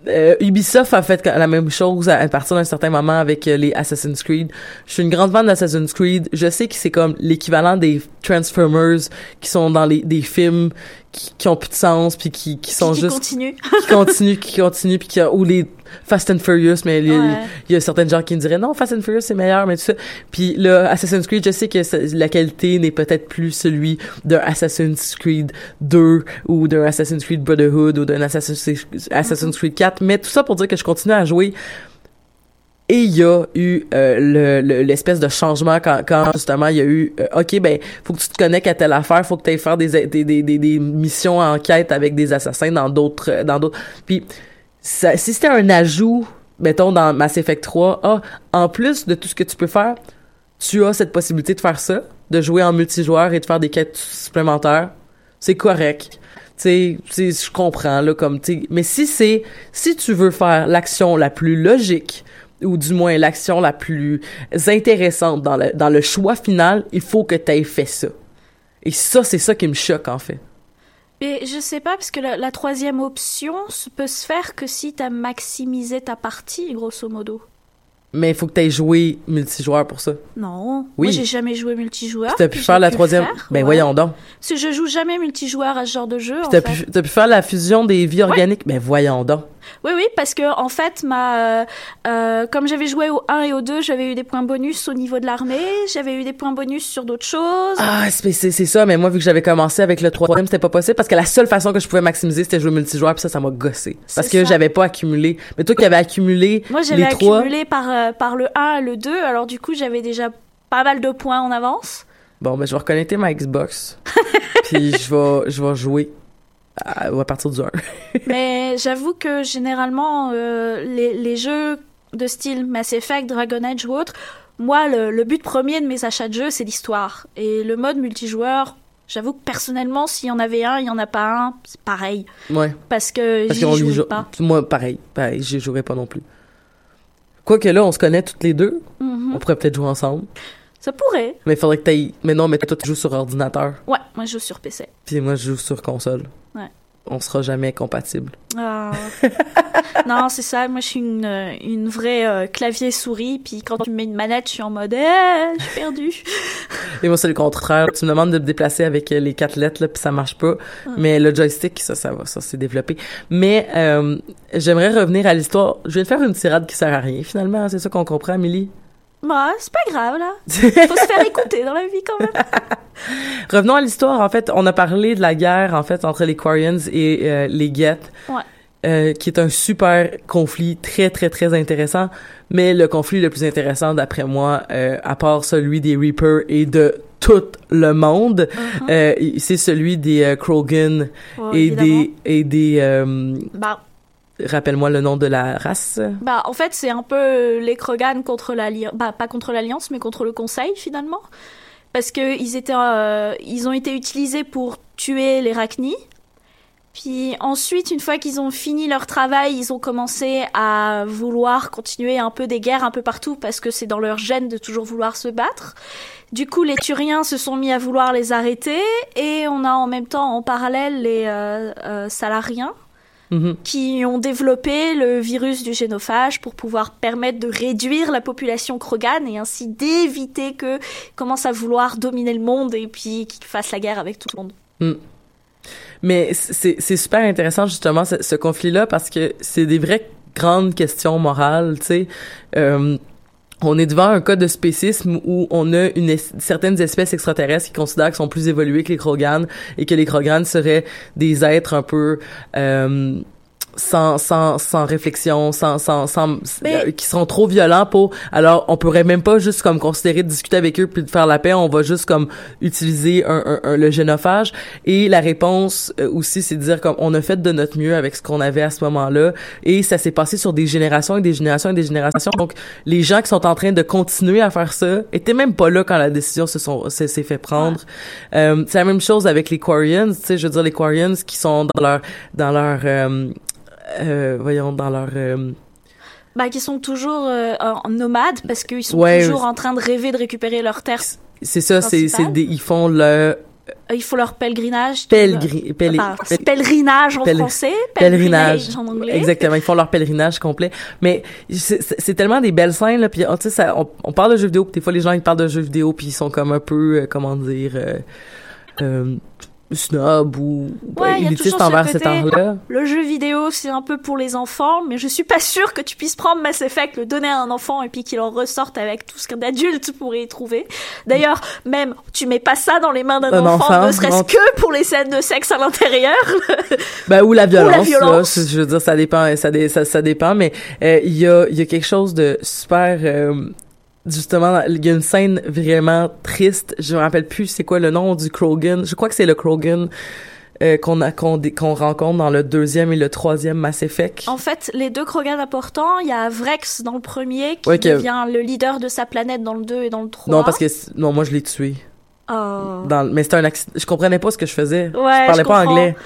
Euh, Ubisoft a fait la même chose à, partir d'un certain moment avec euh, les Assassin's Creed. Je suis une grande fan d'Assassin's Creed. Je sais que c'est comme l'équivalent des Transformers qui sont dans les des films qui, qui ont plus de sens puis qui, qui sont qui juste continue. qui continue, qui continue, puis qui a, ou les Fast and Furious, mais il y a- Ouais. il y a certaines gens qui me diraient non, Fast and Furious c'est meilleur, mais tout ça. Puis là, Assassin's Creed, je sais que la qualité n'est peut-être plus celui d'un Assassin's Creed 2 ou d'un Assassin's Creed Brotherhood ou d'un Assassin's, Assassin's Creed 4, mais tout ça pour dire que je continue à jouer. Et il y a eu euh, le- le- l'espèce de changement quand, quand justement il y a eu euh, ok ben faut que tu te connectes à telle affaire faut que tu ailles faire des, des, des, des, missions en enquête avec des assassins dans d'autres euh, dans d'autres. Puis si c'était un ajout mettons dans Mass Effect 3 ah en plus de tout ce que tu peux faire tu as cette possibilité de faire ça de jouer en multijoueur et de faire des quêtes supplémentaires c'est correct. Tu sais je comprends là comme tu mais si c'est si tu veux faire l'action la plus logique ou du moins l'action la plus intéressante dans le, dans le choix final, il faut que tu aies fait ça. Et ça, c'est ça qui me choque, en fait. Mais je sais pas, parce que la, la troisième option peut se faire que si t'as maximisé ta partie, grosso modo. Mais il faut que tu aies joué multijoueur pour ça. Non. Oui. Moi, j'ai jamais joué multijoueur. Tu as pu faire la troisième. faire, ben ouais. voyons donc. Parce que je joue jamais multijoueur à ce genre de jeu. T'as pu, t'as pu faire la fusion des vies organiques. Ben voyons donc. Oui, oui, parce que en fait, ma, euh, euh, comme j'avais joué au 1 et au 2, j'avais eu des points bonus au niveau de l'armée, j'avais eu des points bonus sur d'autres choses. Ah, c'est, ça, mais moi, vu que j'avais commencé avec le troisième, c'était pas possible parce que la seule façon que je pouvais maximiser, c'était jouer multijoueur, puis ça, ça m'a gossé. Parce que j'avais pas accumulé. Mais toi qui avais accumulé Moi, j'avais accumulé par, euh, par le 1 et le 2, alors du coup, j'avais déjà pas mal de points en avance. Bon, ben, je vais reconnecter ma Xbox. puis je vais, je vais jouer à, à partir du 1. Mais j'avoue que généralement, euh, les, les jeux de style Mass Effect, Dragon Age ou autre, moi, le, le but premier de mes achats de jeux, c'est l'histoire. Et le mode multijoueur, j'avoue que personnellement, s'il y en avait un, il y en a pas un, c'est pareil. Ouais. Parce que Parce j'y qu'on y jouais joue. pas. Moi, pareil. Pareil, j'y jouerai pas non plus. Quoique là, on se connaît toutes les deux. Mhm. On pourrait peut-être jouer ensemble. Ça pourrait. Mais il faudrait que t'ailles. Mais non, mais toi, tu joues sur ordinateur. Ouais, moi je joue sur PC. Puis moi, je joue sur console. Ouais. On sera jamais compatibles. Ah. non, c'est ça. Moi, je suis une, euh, une vraie euh, clavier-souris. Puis quand tu me mets une manette, je suis en mode, eh, je suis perdu. Et moi, c'est le contraire. Tu me demandes de me déplacer avec euh, les quatre lettres, là, puis ça marche pas. Mais le joystick, ça, ça va, ça s'est développé. Mais euh, j'aimerais revenir à l'histoire. Je viens de faire une tirade qui sert à rien, finalement. C'est ça qu'on comprend, Amélie? Bah, c'est pas grave, là. Faut se faire écouter dans la vie, quand même. Revenons à l'histoire. En fait, on a parlé de la guerre, en fait, entre les Quarians et euh, les Geth. Ouais. euh, qui est un super conflit très très très intéressant mais le conflit le plus intéressant d'après moi euh, à part celui des Reapers et de tout le monde euh, c'est celui des euh, Krogan Ouais, et des et des euh, Bah, rappelle-moi le nom de la race bah, en fait, c'est un peu les Krogan contre l'Alliance. Bah, pas contre l'Alliance, mais contre le Conseil, finalement. Parce que ils étaient, euh, ont été utilisés pour tuer les Rachni. Puis ensuite, une fois qu'ils ont fini leur travail, ils ont commencé à vouloir continuer un peu des guerres un peu partout parce que c'est dans leur gène de toujours vouloir se battre. Du coup, les Turiens se sont mis à vouloir les arrêter et on a en même temps en parallèle les euh, euh, Salariens Mhm. qui ont développé le virus du génophage pour pouvoir permettre de réduire la population Krogan et ainsi d'éviter que commence à vouloir dominer le monde et puis qu'ils fassent la guerre avec tout le monde. Mm. Mais c'est c'est super intéressant justement ce, ce conflit-là parce que c'est des vraies grandes questions morales, tu sais. Euh, on est devant un cas de spécisme où on a une es- certaines espèces extraterrestres qui considèrent qu'ils sont plus évolués que les Krogan et que les Krogan seraient des êtres un peu euh, sans sans sans réflexion, sans sans sans Mais- euh, qui seront trop violents pour alors on pourrait même pas juste comme considérer de discuter avec eux puis de faire la paix, on va juste comme utiliser un, un- un- le génophage. Et la réponse euh, aussi c'est de dire comme on a fait de notre mieux avec ce qu'on avait à ce moment-là. Et ça s'est passé sur des générations et des générations et des générations. Donc les gens qui sont en train de continuer à faire ça étaient même pas là quand la décision se sont s'est s'est fait prendre. Euh, c'est la même chose avec les Quarians. Tu sais je veux dire les Quarians qui sont dans leur dans leur euh, euh, voyons dans leur euh, Bah, qui sont toujours euh, en nomades parce qu'ils sont Ouais, toujours en train de rêver de récupérer leurs terres. c'est ça c'est ils font le Euh, Il faut leur pèlerinage. Enfin, pèlerinage en français, pèlerinage en anglais. exactement ils font leur pèlerinage complet mais c'est tellement des belles scènes là puis oh, tu sais ça on, on parle de jeux vidéo puis des fois les gens ils parlent de jeux vidéo puis ils sont comme un peu euh, comment dire euh, euh, snob ou Ouais, ce envers côté- cet art-là Le jeu vidéo, c'est un peu pour les enfants, mais je suis pas sûre que tu puisses prendre Mass Effect, le donner à un enfant et puis qu'il en ressorte avec tout ce qu'un adulte pourrait y trouver. D'ailleurs, même, tu mets pas ça dans les mains d'un Un enfant, enfant, ne serait-ce que pour les scènes de sexe à l'intérieur. Ben, ou la violence, violence. là. Je veux dire, ça dépend, ça, ça, ça dépend, mais euh, il y a, y a quelque chose de super, euh, justement, il y a une scène vraiment triste. Je me rappelle plus c'est quoi le nom du Krogan. Je crois que c'est le Krogan euh, qu'on a qu'on qu'on rencontre dans le deuxième et le troisième Mass Effect. En fait, les deux Krogan importants, il y a Vrex dans le premier qui Ouais, devient le leader de sa planète dans le 2 et dans le 3. non, parce que non, moi je l'ai tué. Oh. Dans, mais c'était un accident. Je comprenais pas ce que je faisais. Ouais, je parlais je pas comprends. anglais.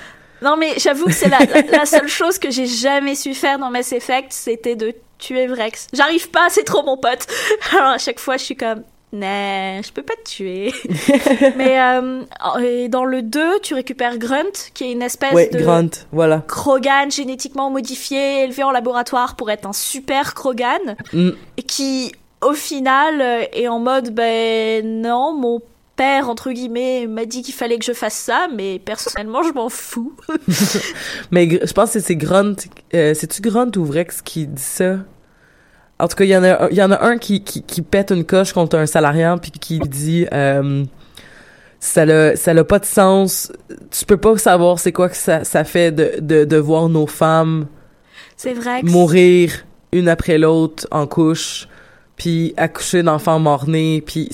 Non, mais j'avoue que c'est la, la seule chose que j'ai jamais su faire dans Mass Effect, c'était de tuer Vrex. J'arrive pas, c'est trop mon pote. Alors à chaque fois, je suis comme, nah, je peux pas te tuer. mais euh, et dans le 2, tu récupères Grunt, qui est une espèce Ouais, de Grant, voilà. Krogan génétiquement modifié, élevé en laboratoire pour être un super Krogan, Mm. et qui, au final, euh, est en mode, ben non, mon père, entre guillemets, m'a dit qu'il fallait que je fasse ça, mais personnellement, je m'en fous. Mais je pense que c'est Grunt. Euh, C'est-tu Grunt ou Vrex qui dit ça? En tout cas, il y en a, il y en a un qui, qui, qui pète une coche contre un salariant puis qui dit euh, ça n'a ça n'a pas de sens. Tu peux pas savoir c'est quoi que ça, ça fait de, de, de voir nos femmes C'est vrai que mourir une après l'autre en couche puis accoucher d'enfants morts-nés puis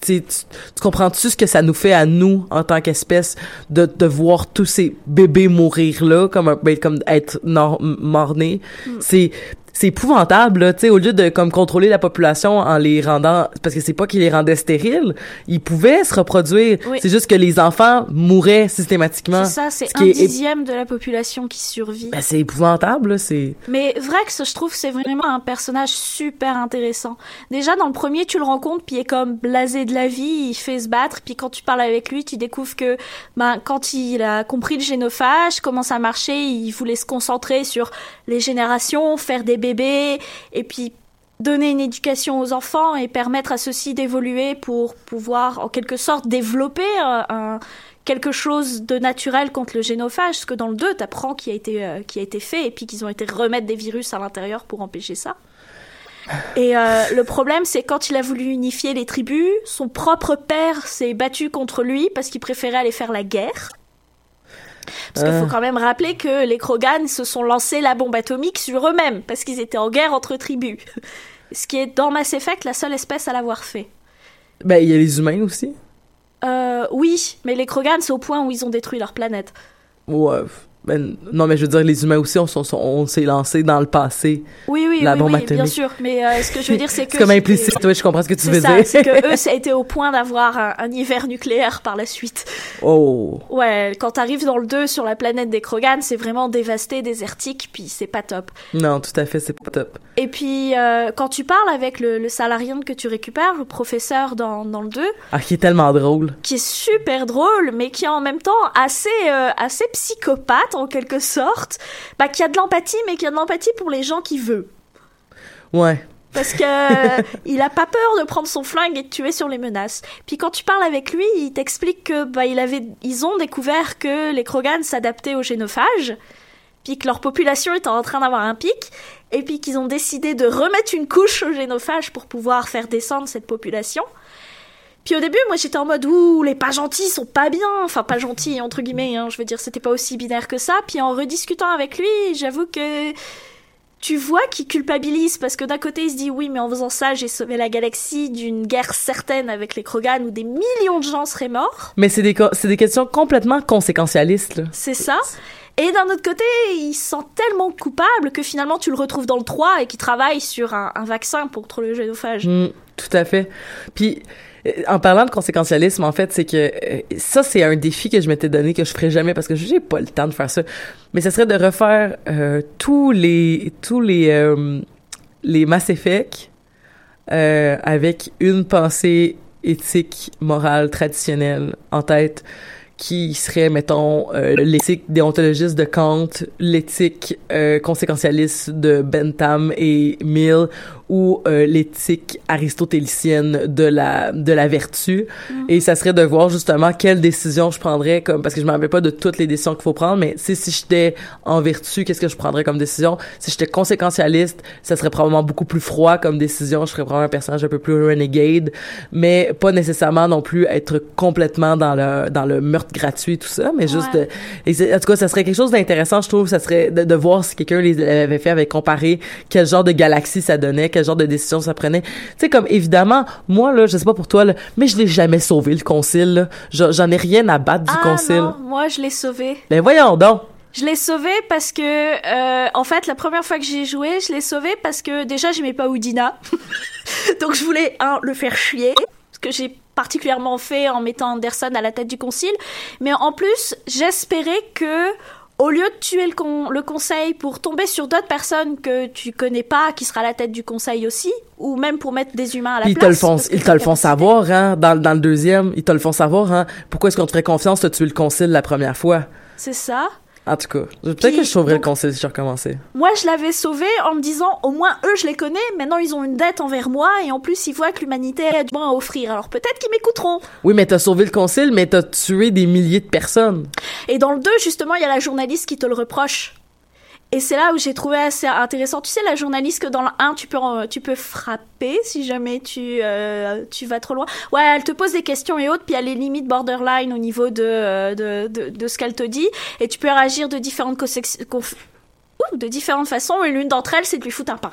tu, tu, tu comprends-tu ce que ça nous fait à nous en tant qu'espèce de, de voir tous ces bébés mourir là comme un, ben, comme être nor- mort-nés c'est c'est épouvantable là, tu sais au lieu de comme contrôler la population en les rendant parce que c'est pas qu'ils les rendaient stériles ils pouvaient se reproduire Oui. c'est juste que les enfants mouraient systématiquement c'est ça, c'est Ce un est- dixième de la population qui survit. ben, c'est épouvantable c'est Mais Vrex, je trouve, c'est vraiment un personnage super intéressant. Déjà, dans le premier, tu le rencontres, puis il est comme blasé de la vie, il fait se battre, puis quand tu parles avec lui, tu découvres que, ben, quand il a compris le génophage, comment ça marchait, il voulait se concentrer sur les générations, faire des bébés, et puis donner une éducation aux enfants et permettre à ceux-ci d'évoluer pour pouvoir, en quelque sorte, développer un- quelque chose de naturel contre le génophage, parce que dans le 2, t'apprends qui a été euh, qui a été fait et puis qu'ils ont été remettre des virus à l'intérieur pour empêcher ça. Et euh, le problème, c'est quand il a voulu unifier les tribus, son propre père s'est battu contre lui parce qu'il préférait aller faire la guerre. Parce qu'il faut quand même rappeler que les Krogan se sont lancés la bombe atomique sur eux-mêmes parce qu'ils étaient en guerre entre tribus. Ce qui est dans Mass Effect la seule espèce à l'avoir fait. ben il y a les humains aussi Euh, oui, mais les Krogan, c'est au point où ils ont détruit leur planète. Ouais. Ben, non, mais je veux dire, les humains aussi, on, s- on, on s'est lancé dans le passé. Oui, oui, La oui, bombe oui, bien sûr. Mais euh, ce que je veux dire, c'est que C'est comme implicite, ouais, je comprends ce que tu veux ça, dire. c'est que eux, ça a été au point d'avoir un, un hiver nucléaire par la suite. oh. Ouais, quand t'arrives dans le 2 sur la planète des Krogan, c'est vraiment dévasté, désertique, puis c'est pas top. Non, tout à fait, c'est pas top. Et puis, euh, quand tu parles avec le, le que tu récupères, le professeur dans, dans le 2, Ah, qui est tellement drôle. qui est super drôle, mais qui est en même temps assez, euh, assez psychopathe en quelque sorte, bah, qui a de l'empathie, mais qui a de l'empathie pour les gens qu'il veut. Ouais. Parce que euh, il a pas peur de prendre son flingue et de tuer sur les menaces. Puis quand tu parles avec lui, il t'explique que bah il avait, ils ont découvert que les Krogans s'adaptaient aux génophages, puis que leur population était en train d'avoir un pic, et puis qu'ils ont décidé de remettre une couche aux génophages pour pouvoir faire descendre cette population. Puis au début, moi j'étais en mode ouh, les pas gentils sont pas bien, enfin pas gentils entre guillemets, hein, je veux dire c'était pas aussi binaire que ça. Puis en rediscutant avec lui, j'avoue que tu vois qu'il culpabilise parce que d'un côté il se dit oui mais en faisant ça j'ai sauvé la galaxie d'une guerre certaine avec les Krogan où des millions de gens seraient morts. Mais c'est des, co- c'est des questions complètement conséquentialistes. C'est ça. Et d'un autre côté, il se sent tellement coupable que finalement tu le retrouves dans le 3 et qui travaille sur un, un vaccin contre le génophage. Mm, tout à fait. Puis, euh, en parlant de conséquentialisme, en fait, c'est que euh, ça, c'est un défi que je m'étais donné que je ferais jamais parce que j'ai pas le temps de faire ça. Mais ce serait de refaire euh, tous les tous les les Mass Effect avec une pensée éthique, morale, traditionnelle en tête qui serait, mettons, euh, l'éthique déontologiste de Kant, l'éthique euh, conséquentialiste de Bentham et Mill, ou euh, l'éthique aristotélicienne de la de la vertu. Et ça serait de voir justement quelle décision je prendrais, comme parce que je me rappelle pas de toutes les décisions qu'il faut prendre, mais si si j'étais en vertu, qu'est-ce que je prendrais comme décision? Si j'étais conséquentialiste, ça serait probablement beaucoup plus froid comme décision. Je serais probablement un personnage un peu plus renegade, mais pas nécessairement non plus être complètement dans le dans le meurtre gratuit tout ça, mais juste Ouais. de- et en tout cas ça serait quelque chose d'intéressant je trouve ça serait de, de voir si quelqu'un les avait fait avec comparer quel genre de galaxie ça donnait quel genre de décision ça prenait tu sais comme évidemment moi là je sais pas pour toi là, mais je l'ai jamais sauvé le concile j'en ai rien à battre du ah concile non, moi je l'ai sauvé. ben voyons donc Je l'ai sauvé parce que, euh, en fait, la première fois que j'ai joué, je l'ai sauvé parce que déjà j'aimais pas Houdina. Donc je voulais, un, le faire chier, ce que j'ai particulièrement fait en mettant Anderson à la tête du concile. Mais en plus, j'espérais que, au lieu de tuer le, con- le conseil pour tomber sur d'autres personnes que tu connais pas, qui sera à la tête du conseil aussi, ou même pour mettre des humains à la Puis ils te place. le font ils te le font savoir hein dans dans le deuxième ils te le font savoir hein pourquoi est-ce qu'on te ferait confiance de tuer le concile la première fois? C'est ça. En tout cas peut-être que je sauverais donc- le concile si je recommençais. Moi, je l'avais sauvé en me disant, au moins eux, je les connais, maintenant ils ont une dette envers moi, et en plus, ils voient que l'humanité a du moins à offrir, alors peut-être qu'ils m'écouteront. oui mais t'as sauvé le concile mais t'as tué des milliers de personnes. Et dans le 2, justement, il y a la journaliste qui te le reproche. Et c'est là où j'ai trouvé assez intéressant. Tu sais, la journaliste que dans le 1, tu peux, tu peux frapper si jamais tu, euh, tu vas trop loin. Ouais, elle te pose des questions et autres, puis a les limites borderline au niveau de, euh, de, de, de ce qu'elle te dit. Et tu peux réagir de différentes, ouh, de différentes façons, et l'une d'entre elles, c'est de lui foutre un pain.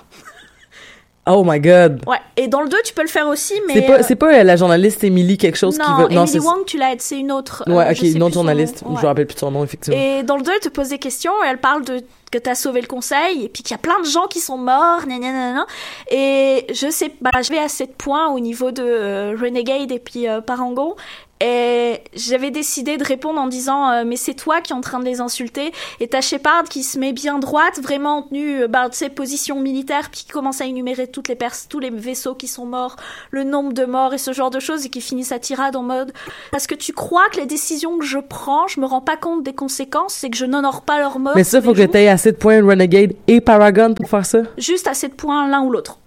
oh my god Ouais, et dans le 2, tu peux le faire aussi, mais... C'est pas, euh, c'est pas euh, la journaliste Emily quelque chose non, qui veut. Emily c'est Wong, tu l'aides, c'est une autre. euh, Ouais, je ok, une autre son nom. journaliste. Je Ouais. me rappelle plus de son nom, effectivement. Et dans le 2, elle te pose des questions et elle parle de que t'as sauvé le conseil et puis qu'il y a plein de gens qui sont morts, nanana. Et je sais, bah, je vais à 7 points au niveau de euh, Renegade et puis euh, Parangon. Et j'avais décidé de répondre en disant euh, mais c'est toi qui es en train de les insulter et t'as Shepard qui se met bien droite vraiment en tenue bah, de ses positions militaires puis qui commence à énumérer toutes les pers tous les vaisseaux qui sont morts le nombre de morts et ce genre de choses et qui finit sa tirade en mode parce que tu crois que les décisions que je prends je me rends pas compte des conséquences c'est que je n'honore pas leur mort Mais ça, faut que t'aies assez de points Renegade et Paragon pour faire ça? juste assez de points l'un ou l'autre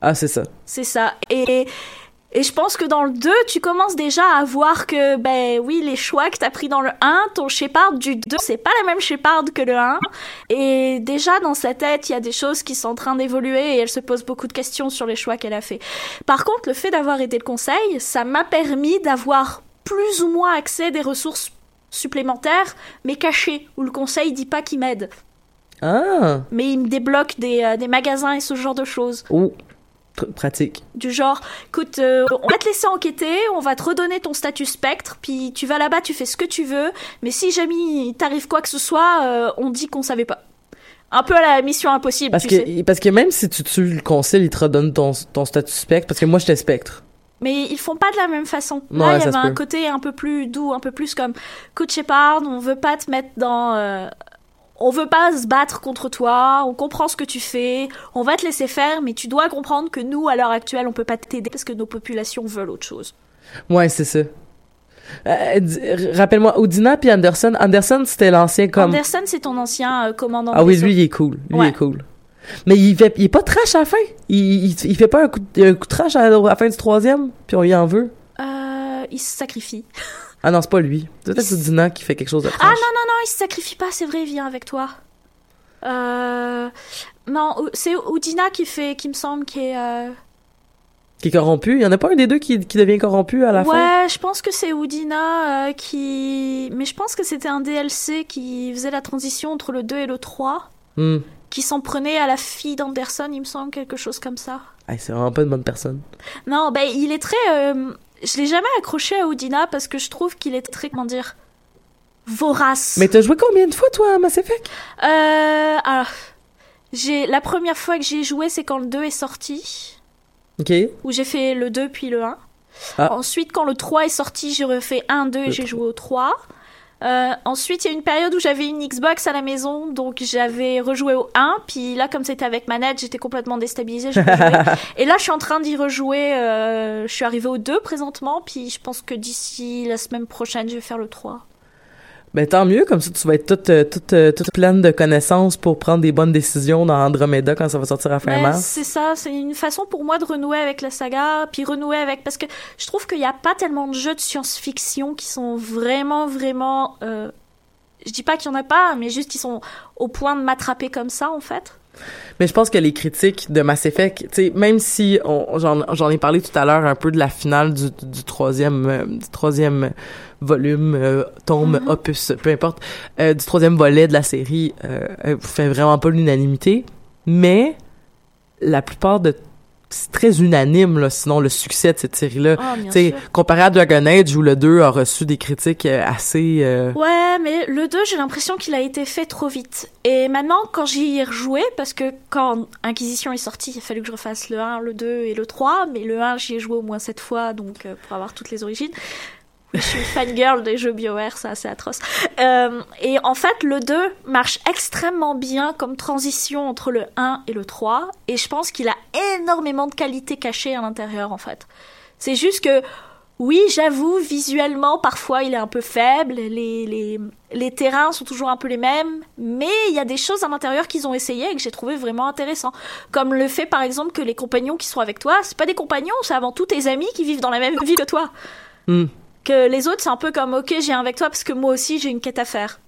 Ah, c'est ça. C'est ça. Et, et je pense que dans le 2, tu commences déjà à voir que, ben oui, les choix que t'as pris dans le 1, ton Shepard du 2, c'est pas la même Shepard que le 1. Et déjà, dans sa tête, il y a des choses qui sont en train d'évoluer et elle se pose beaucoup de questions sur les choix qu'elle a fait. Par contre, le fait d'avoir aidé le conseil, ça m'a permis d'avoir plus ou moins accès à des ressources supplémentaires, mais cachées, où le conseil dit pas qu'il m'aide. Ah, Mais il me débloque des, euh, des magasins et ce genre de choses. oh, pratique. Du genre, écoute, euh, on va te laisser enquêter, on va te redonner ton statut spectre, puis tu vas là-bas, tu fais ce que tu veux, mais si jamais il t'arrive quoi que ce soit, euh, on dit qu'on savait pas. Un peu à la mission impossible, Parce tu que, sais. parce que même si tu tues le concile, il te redonne ton, ton statut spectre. Parce que moi, j'étais spectre. Mais ils font pas de la même façon. Ouais, Là, il y avait un peut. côté un peu plus doux, un peu plus comme, écoute Shepard, on veut pas te mettre dans... euh, On veut pas se battre contre toi, on comprend ce que tu fais, on va te laisser faire, mais tu dois comprendre que nous, à l'heure actuelle, on peut pas t'aider parce que nos populations veulent autre chose. Ouais, c'est ça. Euh, Rappelle-moi, Udina puis Anderson. Anderson, c'était l'ancien comme... Anderson, c'est ton ancien euh, commandant. Ah oui, lui, il est cool. Lui, il est cool. Mais il, fait, il est pas trash à la fin. Il, il, il fait pas un coup, de, un coup de trash à, la fin du troisième, puis on y en veut. Euh, il se sacrifie. Ah non, c'est pas lui. C'est peut-être Udina qui fait quelque chose de. Ah non, non, non, il se sacrifie pas, c'est vrai, il vient avec toi. Euh... Non, c'est Udina qui fait, qui me semble, qui est... euh, Qui est corrompu. Il y en a pas un des deux qui, qui devient corrompu à la fin? Ouais, je pense que c'est Udina euh, qui... Mais je pense que c'était un DLC qui faisait la transition entre le 2 et le 3, Hmm. qui s'en prenait à la fille d'Anderson, il me semble, quelque chose comme ça. Hey, c'est vraiment pas une bonne personne. Non, ben il est très... euh, Je l'ai jamais accroché à Udina parce que je trouve qu'il est très, comment dire, vorace. Mais t'as joué combien de fois, toi, à Mass Effect? Euh, alors, j'ai la première fois que j'y ai joué, c'est quand le 2 est sorti, OK. où j'ai fait le 2 puis le 1. Ah. Ensuite, quand le 3 est sorti, j'ai refait 1, 2 et j'ai joué au 3. Euh, ensuite, il y a une période où j'avais une Xbox à la maison, donc j'avais rejoué au 1. Puis là, comme c'était avec manette, j'étais complètement déstabilisée. et là, je suis en train d'y rejouer. euh, je suis arrivée au 2 présentement, puis je pense que d'ici la semaine prochaine, je vais faire le 3. Ben tant mieux, comme ça tu vas être toute, euh, toute, euh, toute pleine de connaissances pour prendre des bonnes décisions dans Andromeda quand ça va sortir à fin Ouais, mars. c'est ça, c'est une façon pour moi de renouer avec la saga, puis renouer avec parce que je trouve qu'il n'y a pas tellement de jeux de science-fiction qui sont vraiment, vraiment. euh, je dis pas qu'il y en a pas, mais juste qui sont au point de m'attraper comme ça en fait. Mais je pense que les critiques de Mass Effect, tu sais, même si on, j'en, ai parlé tout à l'heure un peu de la finale du, du troisième, euh, du troisième volume, euh, tome, Mhm. opus, peu importe, euh, du troisième volet de la série, euh, fait vraiment pas l'unanimité. Mais la plupart de c'est très unanime là sinon le succès de cette série là bien tu sais sûr. comparé à Dragon Age où le 2 a reçu des critiques euh, assez euh, Ouais, mais le 2, j'ai l'impression qu'il a été fait trop vite. Et maintenant, quand j'y ai rejoué, parce que quand Inquisition est sorti, il a fallu que je refasse le 1, le 2 et le 3, mais le 1, j'y ai joué au moins 7 fois, donc euh, pour avoir toutes les origines. Je suis fangirl des jeux BioWare, c'est assez atroce. Euh, et en fait, le 2 marche extrêmement bien comme transition entre le 1 et le 3, et je pense qu'il a énormément de qualités cachées à l'intérieur, en fait. C'est juste que oui, j'avoue, visuellement, parfois, il est un peu faible. Les, les, les terrains sont toujours un peu les mêmes. Mais il y a des choses à l'intérieur qu'ils ont essayé et que j'ai trouvé vraiment intéressant. Comme le fait, par exemple, que les compagnons qui sont avec toi, c'est pas des compagnons, c'est avant tout tes amis qui vivent dans la même ville que toi. Hmm. Que les autres, c'est un peu comme, ok, j'ai un avec toi parce que moi aussi, j'ai une quête à faire.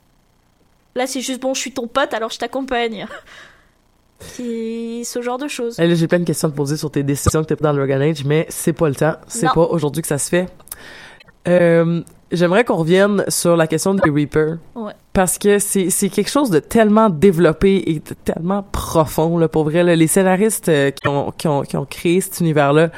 Là, c'est juste, bon, je suis ton pote, alors je t'accompagne. C'est ce genre de choses. Là, j'ai plein de questions à te poser sur tes décisions que t'as prises dans Dragon Age, mais c'est pas le temps. C'est pas aujourd'hui que ça se fait. Euh, J'aimerais qu'on revienne sur la question des Reaper. Ouais. Parce que c'est c'est quelque chose de tellement développé et de tellement profond, là, pour vrai. là. Les scénaristes euh, qui, ont, qui, ont, qui ont créé cet univers-là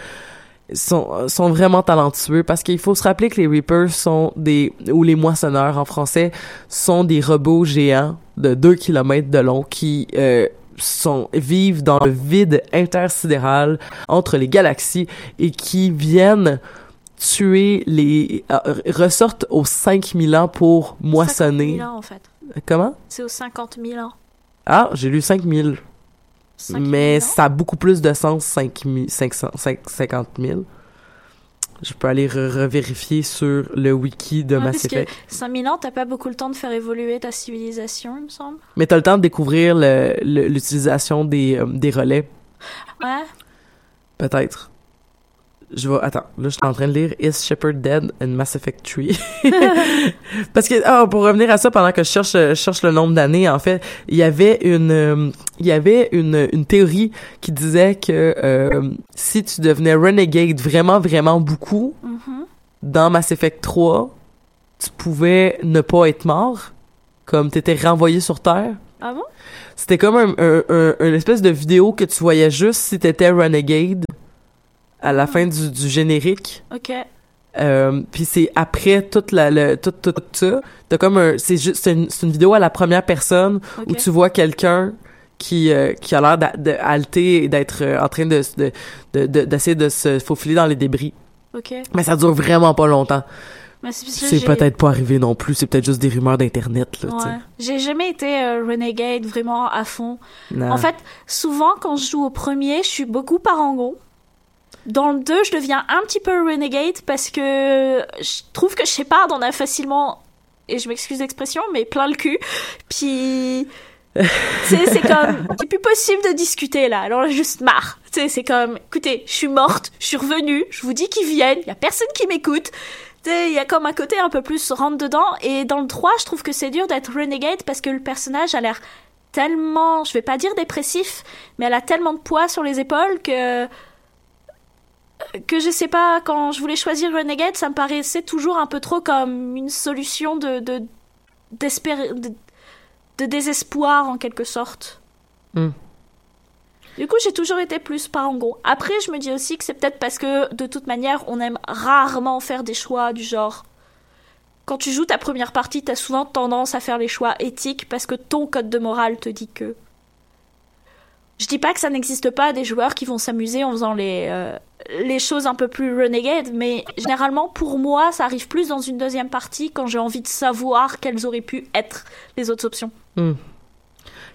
sont, sont vraiment talentueux parce qu'il faut se rappeler que les Reapers sont des, ou les moissonneurs en français, sont des robots géants de 2 km de long qui euh, sont vivent dans le vide intersidéral entre les galaxies et qui viennent tuer les euh, ressortent aux 5000 ans pour 50 moissonner. 000 ans, en fait. Comment? C'est aux 50 000 ans. Ah, j'ai lu 5000. 5 000 Mais ça a beaucoup plus de sens 5000 500 5 50 000. Je peux aller re- revérifier sur le wiki de Ouais, Mass Effect. 5000 ans, t'as pas beaucoup le temps de faire évoluer ta civilisation, il me semble. Mais t'as le temps de découvrir l'utilisation des, euh, des relais. Ouais. Peut-être. Je vais. Attends, là, je suis en train de lire Is Shepard Dead in Mass Effect 3. Parce que, ah, pour revenir à ça, pendant que je cherche, je cherche le nombre d'années, en fait, il y avait une, euh, il y avait une, une théorie qui disait que euh, si tu devenais renegade vraiment, vraiment beaucoup Mhm. dans Mass Effect 3, tu pouvais ne pas être mort, comme t'étais renvoyé sur Terre. Ah bon? C'était comme un, un, un- une espèce de vidéo que tu voyais juste si t'étais Renegade à la fin du, du générique. Ok. Euh, puis c'est après toute la, le, tout, tout, tout ça. T'as comme un, c'est juste, c'est une, une vidéo à la première personne où tu vois quelqu'un qui, euh, qui a l'air d'a- de halter et d'être euh, en train de, de, de, de- d'essayer de se faufiler dans les débris. Ok. Mais ça dure vraiment pas longtemps. C'est peut-être pas arrivé non plus. C'est peut-être juste des rumeurs d'internet, là. Ouais. J'ai jamais été euh, Renegade vraiment à fond. Non. En fait, souvent quand je joue au premier, je suis beaucoup parangon. Dans le 2, je deviens un petit peu renegade parce que je trouve que Shepard en a facilement, et je m'excuse l'expression, mais plein le cul. Puis c'est c'est comme c'est plus possible de discuter là. Alors juste marre. C'est comme écoutez je suis morte je suis revenue je vous dis qu'ils viennent il y a personne qui m'écoute. Il y a comme un côté un peu plus rentre dedans. Et dans le 3 je trouve que c'est dur d'être renegade parce que le personnage a l'air tellement je vais pas dire dépressif mais elle a tellement de poids sur les épaules que que je sais pas quand je voulais choisir renegade ça me paraissait toujours un peu trop comme une solution de de de désespoir en quelque sorte. Hmm. Du coup, j'ai toujours été plus parangon. Après, je me dis aussi que c'est peut-être parce que de toute manière, on aime rarement faire des choix du genre. Quand tu joues ta première partie, t'as souvent tendance à faire les choix éthiques parce que ton code de morale te dit que. Je dis pas que ça n'existe pas des joueurs qui vont s'amuser en faisant les, euh, les choses un peu plus renegade, mais généralement pour moi ça arrive plus dans une deuxième partie quand j'ai envie de savoir quelles auraient pu être les autres options. Hmm.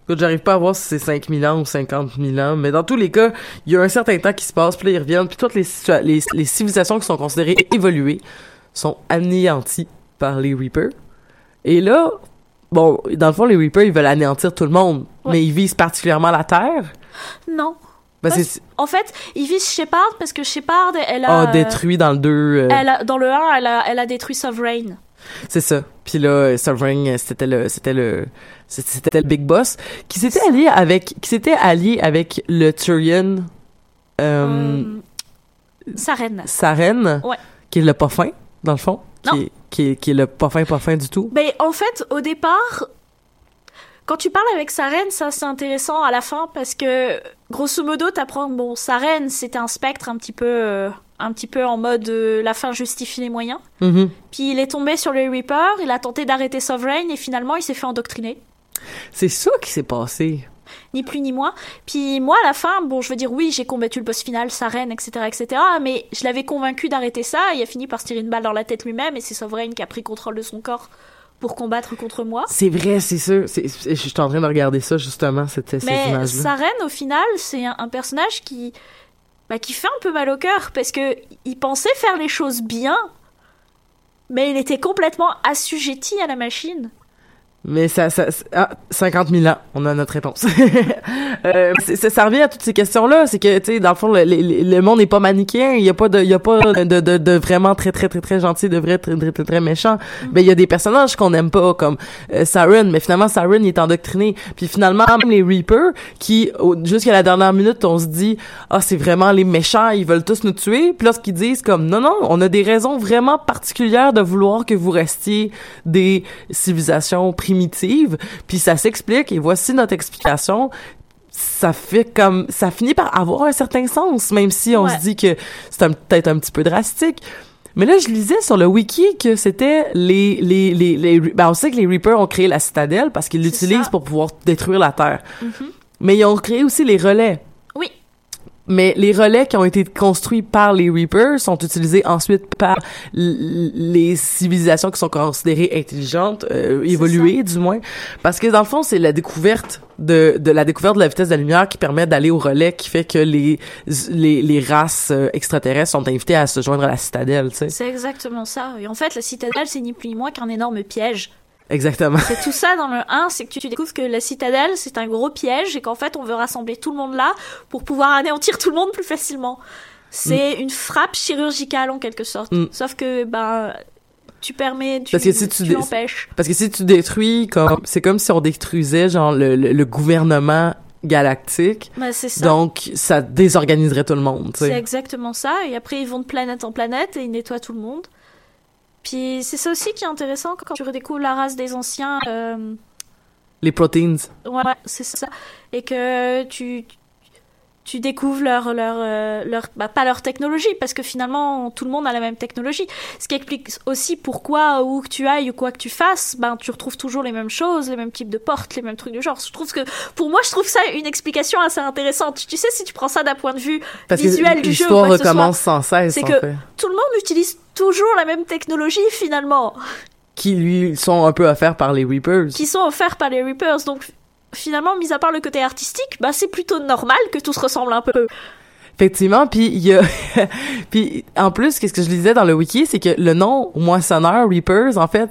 Écoute, j'arrive pas à voir si c'est 5000 ans ou 50 000 ans, mais dans tous les cas, il y a un certain temps qui se passe, puis là, ils reviennent, puis toutes les, les, les civilisations qui sont considérées évoluées sont anéanties par les Reapers. Et là, bon, dans le fond, les Reapers, ils veulent anéantir tout le monde, Ouais. mais ils visent particulièrement la Terre? Non. Ben, Ouais, En fait, ils visent Shepard parce que Shepard, elle a. ah, détruit dans le 2. Elle a, dans le 1, elle a, elle a détruit Sovereign. C'est ça. Puis là, Sovereign, c'était le, c'était le, c'était c'était le big boss qui s'était allié avec, qui s'était allié avec le Turian, euh, Euh, sa reine. Saren, Ouais. qui est le pas fin, dans le fond, Non. qui est, qui est, qui est le pas fin, pas fin du tout. Mais en fait, au départ, quand tu parles avec sa reine, ça c'est intéressant à la fin parce que grosso modo, t'apprends bon, sa reine c'était un spectre un petit peu, euh, un petit peu en mode euh, la fin justifie les moyens. Mhm. Puis il est tombé sur les Reapers, il a tenté d'arrêter Sovereign et finalement il s'est fait endoctriner. C'est ça qui s'est passé. Ni plus ni moins. Puis moi, à la fin, bon, je veux dire, oui, j'ai combattu le boss final, sa reine, etc., etc., mais je l'avais convaincu d'arrêter ça, et il a fini par se tirer une balle dans la tête lui-même, et c'est Sovereign qui a pris contrôle de son corps pour combattre contre moi. C'est vrai, c'est sûr. C'est, je suis en train de regarder ça, justement, cette, Mais sa reine, au final, c'est un, un personnage qui, bah, qui fait un peu mal au cœur, parce que il pensait faire les choses bien, mais il était complètement assujetti à la machine. Mais ça, ça, ça- ah, 50 000 ans, on a notre réponse. euh, c'est- ça revient à toutes ces questions-là, c'est que, tu sais, dans le fond, le, le- le monde n'est pas manichéen, il y a pas de, il y a pas de, de, de vraiment très, très, très, très gentil, de vrai, très, très, très, très méchant. Mais il y a des personnages qu'on aime pas, comme euh, Saren, mais finalement, Saren, il est endoctriné. Puis finalement, même les Reapers, qui, jusqu'à la dernière minute, on se dit, ah, c'est vraiment les méchants, ils veulent tous nous tuer. Puis lorsqu'ils disent comme, non, non, on a des raisons vraiment particulières de vouloir que vous restiez des civilisations primitives. Puis ça s'explique, et voici notre explication. Ça fait comme, ça finit par avoir un certain sens, même si on Ouais. se dit que c'est peut-être un petit peu drastique. Mais là, je lisais sur le wiki que c'était les, les, les, les, ben, on sait que les Reapers ont créé la citadelle parce qu'ils l'utilisent pour pouvoir détruire la Terre. Mhm. Mais ils ont créé aussi les relais. Mais les relais qui ont été construits par les Reapers sont utilisés ensuite par les civilisations qui sont considérées intelligentes, euh, évoluées du moins, parce que dans le fond c'est la découverte de, de la découverte de la vitesse de la lumière qui permet d'aller au relais, qui fait que les les, les races euh, extraterrestres sont invitées à se joindre à la citadelle, tu sais. C'est exactement ça. Et en fait, la citadelle, c'est ni plus ni moins qu'un énorme piège. Exactement. C'est tout ça dans le 1, c'est que tu découvres que la citadelle, c'est un gros piège et qu'en fait, on veut rassembler tout le monde là pour pouvoir anéantir tout le monde plus facilement. C'est une frappe chirurgicale en quelque sorte. Mm. Sauf que, ben, tu permets, tu, Parce que si tu dé- l'empêches. Parce que si tu détruis comme c'est comme si on détruisait genre le, le, le gouvernement galactique, Ben, c'est ça. donc ça désorganiserait tout le monde, tu C'est exactement ça. Et après, ils vont de planète en planète et ils nettoient tout le monde. Puis c'est ça aussi qui est intéressant quand tu redécouvres la race des anciens. euh, Les proteins. Ouais, c'est ça. Et que tu tu découvres leur leur euh, leur bah, pas leur technologie parce que finalement tout le monde a la même technologie. Ce qui explique aussi pourquoi où que tu ailles ou quoi que tu fasses, ben tu retrouves toujours les mêmes choses, les mêmes types de portes, les mêmes trucs du genre. Je trouve que pour moi je trouve ça une explication assez intéressante. Tu sais si tu prends ça d'un point de vue Parce visuel du jeu l'histoire recommence sans cesse, c'est que- fait. tout le monde utilise toujours la même technologie finalement, Qui lui sont un peu offerts par les Reapers. qui sont offerts par les Reapers. Donc finalement, mis à part le côté artistique, bah c'est plutôt normal que tout se ressemble un peu. Effectivement, puis il y a puis en plus qu'est-ce que je lisais dans le wiki, c'est que le nom moissonneur Reapers en fait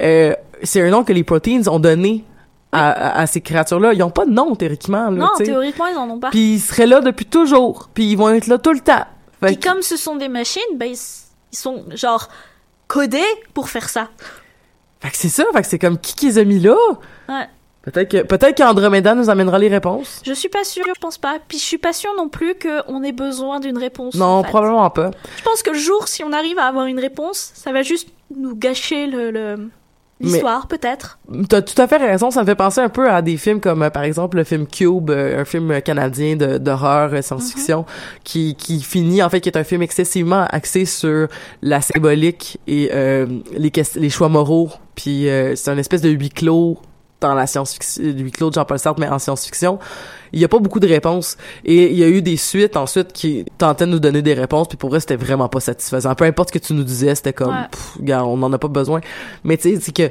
euh, c'est un nom que les proteins ont donné à, à- à ces créatures-là. Ils ont pas de nom théoriquement là, Non, théoriquement, ils en ont pas. Puis ils seraient là depuis toujours, puis ils vont être là tout le temps. Fait Puis que- comme ce sont des machines, ben, ils, ils sont genre codés pour faire ça. Fait que c'est ça, fait que c'est comme qui qui les a mis là? Ouais. Peut-être que peut-être qu'Andromeda nous amènera les réponses. Je suis pas sûre, je pense pas. Puis je suis pas sûre non plus qu'on ait besoin d'une réponse. Non, en fait. probablement pas. Je pense que le jour, si on arrive à avoir une réponse, ça va juste nous gâcher le l'histoire, peut-être. T'as tout à fait raison, ça me fait penser un peu à des films comme euh, par exemple le film Cube, euh, un film canadien de- d'horreur euh, science-fiction qui qui finit en fait qui est un film excessivement axé sur la symbolique et les les choix moraux, puis c'est un espèce de huis clos dans la science-fiction, le huis clos de Jean-Paul Sartre mais en science-fiction. Il y a pas beaucoup de réponses et il y a eu des suites ensuite qui tentaient de nous donner des réponses puis pour vrai c'était vraiment pas satisfaisant. Peu importe ce que tu nous disais, c'était comme Ouais. pff, on en a pas besoin. Mais tu sais c'est que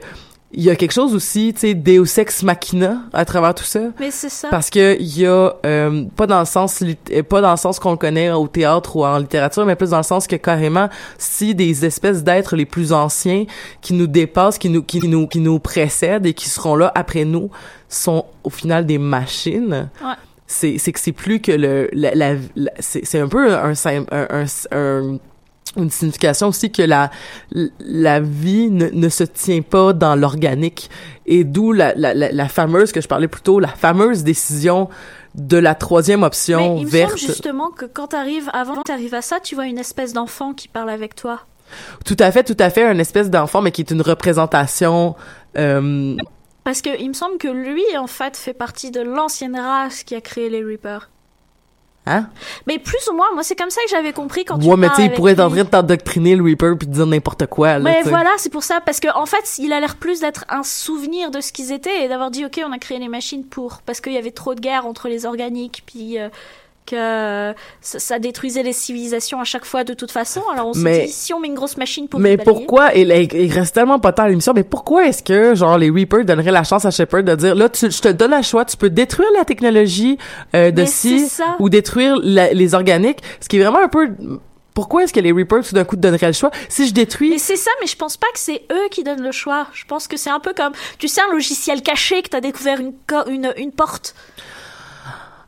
il y a quelque chose aussi, tu sais, Deus ex machina à travers tout ça. Mais c'est ça. Parce que il y a euh, pas dans le sens euh, pas dans le sens qu'on le connaît au théâtre ou en littérature, mais plus dans le sens que carrément si des espèces d'êtres les plus anciens qui nous dépassent, qui nous qui nous qui nous précèdent et qui seront là après nous sont au final des machines. Ouais. C'est c'est que c'est plus que le la, la- la- c'est c'est un peu un, un, un- une signification aussi que la la vie ne, ne se tient pas dans l'organique et d'où la, la, la, fameuse que je parlais plus tôt la fameuse décision de la troisième Mais option il me verte semble justement que quand t'arrives, avant t'arrives à ça, tu vois une espèce d'enfant qui parle avec toi. tout à fait tout à fait un espèce d'enfant mais qui est une représentation euh, Parce que il me semble que lui, en fait, fait partie de l'ancienne race qui a créé les Reapers. Hein? Mais plus ou moins, moi, c'est comme ça que j'avais compris quand tu ouais mais tu sais il pourrait être en train de t'endoctriner le Reaper puis de dire n'importe quoi là, Mais voilà, c'est pour ça, parce que en fait, il a l'air plus d'être un souvenir de ce qu'ils étaient et d'avoir dit, ok, on a créé les machines pour, parce qu'il y avait trop de guerre entre les organiques, puis euh, que ça, ça détruisait les civilisations à chaque fois de toute façon. Alors on Mais- dit, si on met une grosse machine pour Mais pourquoi, et là, il reste tellement pas tant à l'émission, mais pourquoi est-ce que, genre, les Reapers donneraient la chance à Shepard de dire, là, tu, je te donne le choix, tu peux détruire la technologie euh, de Mais ça. ou détruire la- les organiques, ce qui est vraiment un peu, pourquoi est-ce que les Reapers, tout d'un coup, te donneraient le choix? Si je Mais détruis, c'est ça, mais je pense pas que c'est eux qui donnent le choix. Je pense que c'est un peu comme, tu sais, un logiciel caché que t'as découvert une, une, une porte.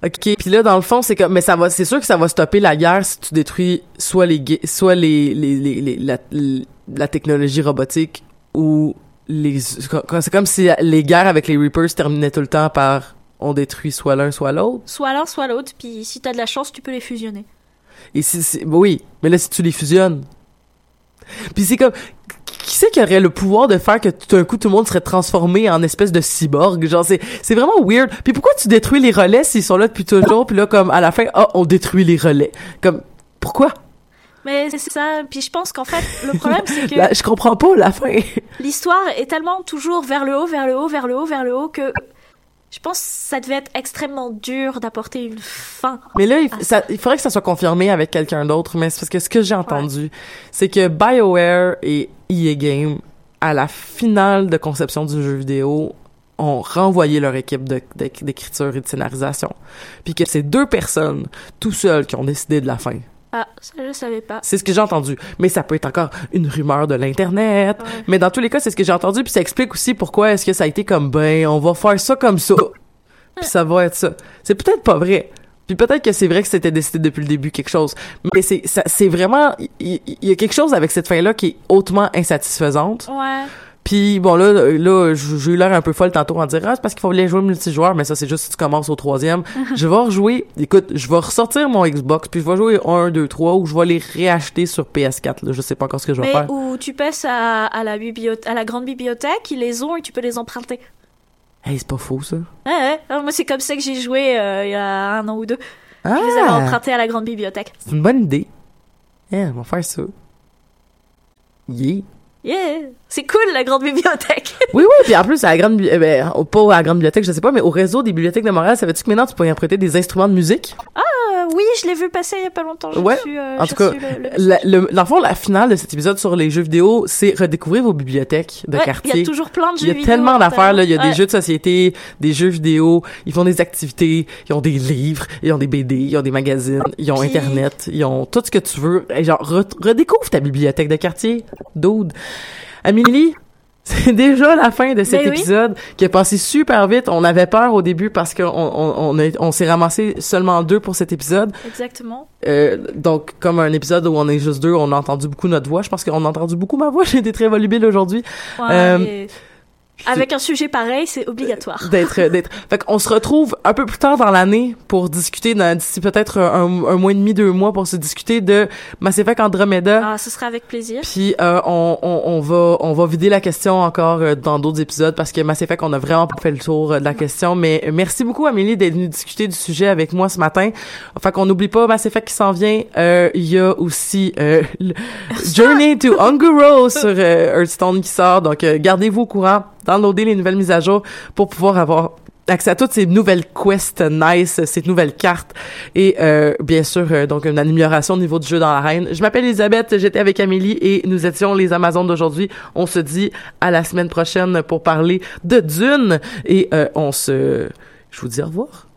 Ok, puis là, dans le fond, c'est comme, mais ça va, c'est sûr que ça va stopper la guerre si tu détruis soit les, soit les, les, les, les- la, la technologie robotique, ou les, c'est comme si les guerres avec les Reapers terminaient tout le temps par, on détruit soit l'un, soit l'autre. Soit l'un, soit l'autre, puis si t'as de la chance, tu peux les fusionner. Et si, si- oui, mais là, si tu les fusionnes. Puis c'est comme. Qui c'est qui aurait le pouvoir de faire que tout d'un coup tout le monde serait transformé en espèce de cyborg? Genre, c'est, c'est vraiment weird. Puis pourquoi tu détruis les relais s'ils sont là depuis toujours? Puis là, comme à la fin, ah, on détruit les relais? Comme, pourquoi? Mais c'est ça, puis je pense qu'en fait, le problème, c'est que Là, je comprends pas la fin. l'histoire est tellement toujours vers le haut, vers le haut, vers le haut, vers le haut, que je pense que ça devait être extrêmement dur d'apporter une fin. Mais là, il, ça- il faudrait que ça soit confirmé avec quelqu'un d'autre. Mais c'est parce que ce que j'ai entendu, c'est que BioWare et EA Game, à la finale de conception du jeu vidéo, ont renvoyé leur équipe d'écriture et de scénarisation. Puis que c'est deux personnes, tout seuls, qui ont décidé de la fin. Ah, ça je savais pas. C'est ce que j'ai entendu. Mais ça peut être encore une rumeur de l'Internet. Ouais. Mais dans tous les cas, c'est ce que j'ai entendu. Puis ça explique aussi pourquoi est-ce que ça a été comme, ben, on va faire ça comme ça. Puis ça va être ça. C'est peut-être pas vrai. Puis peut-être que c'est vrai que c'était décidé depuis le début quelque chose. Mais c'est, vraiment, il y, a quelque chose avec cette fin-là qui est hautement insatisfaisante. Ouais. Puis bon là, là, j'ai eu l'air un peu folle tantôt en dire ah c'est parce qu'il faut aller jouer multijoueur, mais ça c'est juste si tu commences au troisième. je vais rejouer. Écoute, je vais ressortir mon Xbox puis je vais jouer 1, 2, 3 ou je vais les réacheter sur PS4. Là. Je sais pas encore ce que je vais Mais faire. où tu passes à, à la bibliothèque, à la grande bibliothèque, ils les ont et tu peux les emprunter. Hey, c'est pas faux ça. Ouais, ouais. Alors, moi, c'est comme ça que j'ai joué euh, il y a un an ou deux. Ah, Je les avais empruntés à la grande bibliothèque. c'est une bonne idée. Yeah, on va faire ça. Yeah. Yeah! C'est cool, la grande bibliothèque! Oui, oui, puis en plus, à la grande, euh, ben, pas à la grande bibliothèque, je sais pas, mais au réseau des bibliothèques de Montréal, savais-tu que maintenant tu pourrais emprunter des instruments de musique? Ah oui, je l'ai vu passer il y a pas longtemps. Ouais. reçu, euh, En tout cas, le- le le, dans le fond, la finale de cet épisode sur les jeux vidéo, c'est redécouvrir vos bibliothèques de Ouais, quartier. Il y a toujours plein de jeux Il y a vidéo tellement d'affaires, là. Il y a des jeux de société, des jeux vidéo, ils font des activités, ils ont des livres, ils ont des BD, ils ont des magazines, ils ont Puis- Internet, ils ont tout ce que tu veux. Et genre, re- redécouvre ta bibliothèque de quartier, dude. Amélie, c'est déjà la fin de cet Ben oui. épisode qui est passé super vite. On avait peur au début parce qu'on on, on, s'est ramassé seulement deux pour cet épisode. Exactement. Euh, donc, comme un épisode où on est juste deux, on a entendu beaucoup notre voix. Je pense qu'on a entendu beaucoup ma voix. J'ai été très volubile aujourd'hui. Ouais, Euh, et Avec un sujet pareil, c'est obligatoire. D'être, d'être. Fait qu'on se retrouve un peu plus tard dans l'année pour discuter, d'ici peut-être un, un mois et demi, deux mois, pour se discuter de Mass Effect Andromeda. Ah, ce sera avec plaisir. Puis euh, on, on, on va on va vider la question encore euh, dans d'autres épisodes parce que Mass Effect on a vraiment pas fait le tour euh, de la question mais euh, merci beaucoup Amélie d'être venue discuter du sujet avec moi ce matin. Fait qu'on n'oublie pas Mass Effect qui s'en vient. Euh, Il y a aussi euh, Journey to Unguro sur euh, Hearthstone qui sort donc euh, gardez-vous au courant, downloadez les nouvelles mises à jour pour pouvoir avoir accès à toutes ces nouvelles quests nice, ces nouvelles cartes et euh, bien sûr euh, donc une amélioration au niveau du jeu dans l'arène. Je m'appelle Elisabeth, j'étais avec Amélie et nous étions les Amazones d'aujourd'hui. On se dit à la semaine prochaine pour parler de Dune et euh, on se je vous dis au revoir.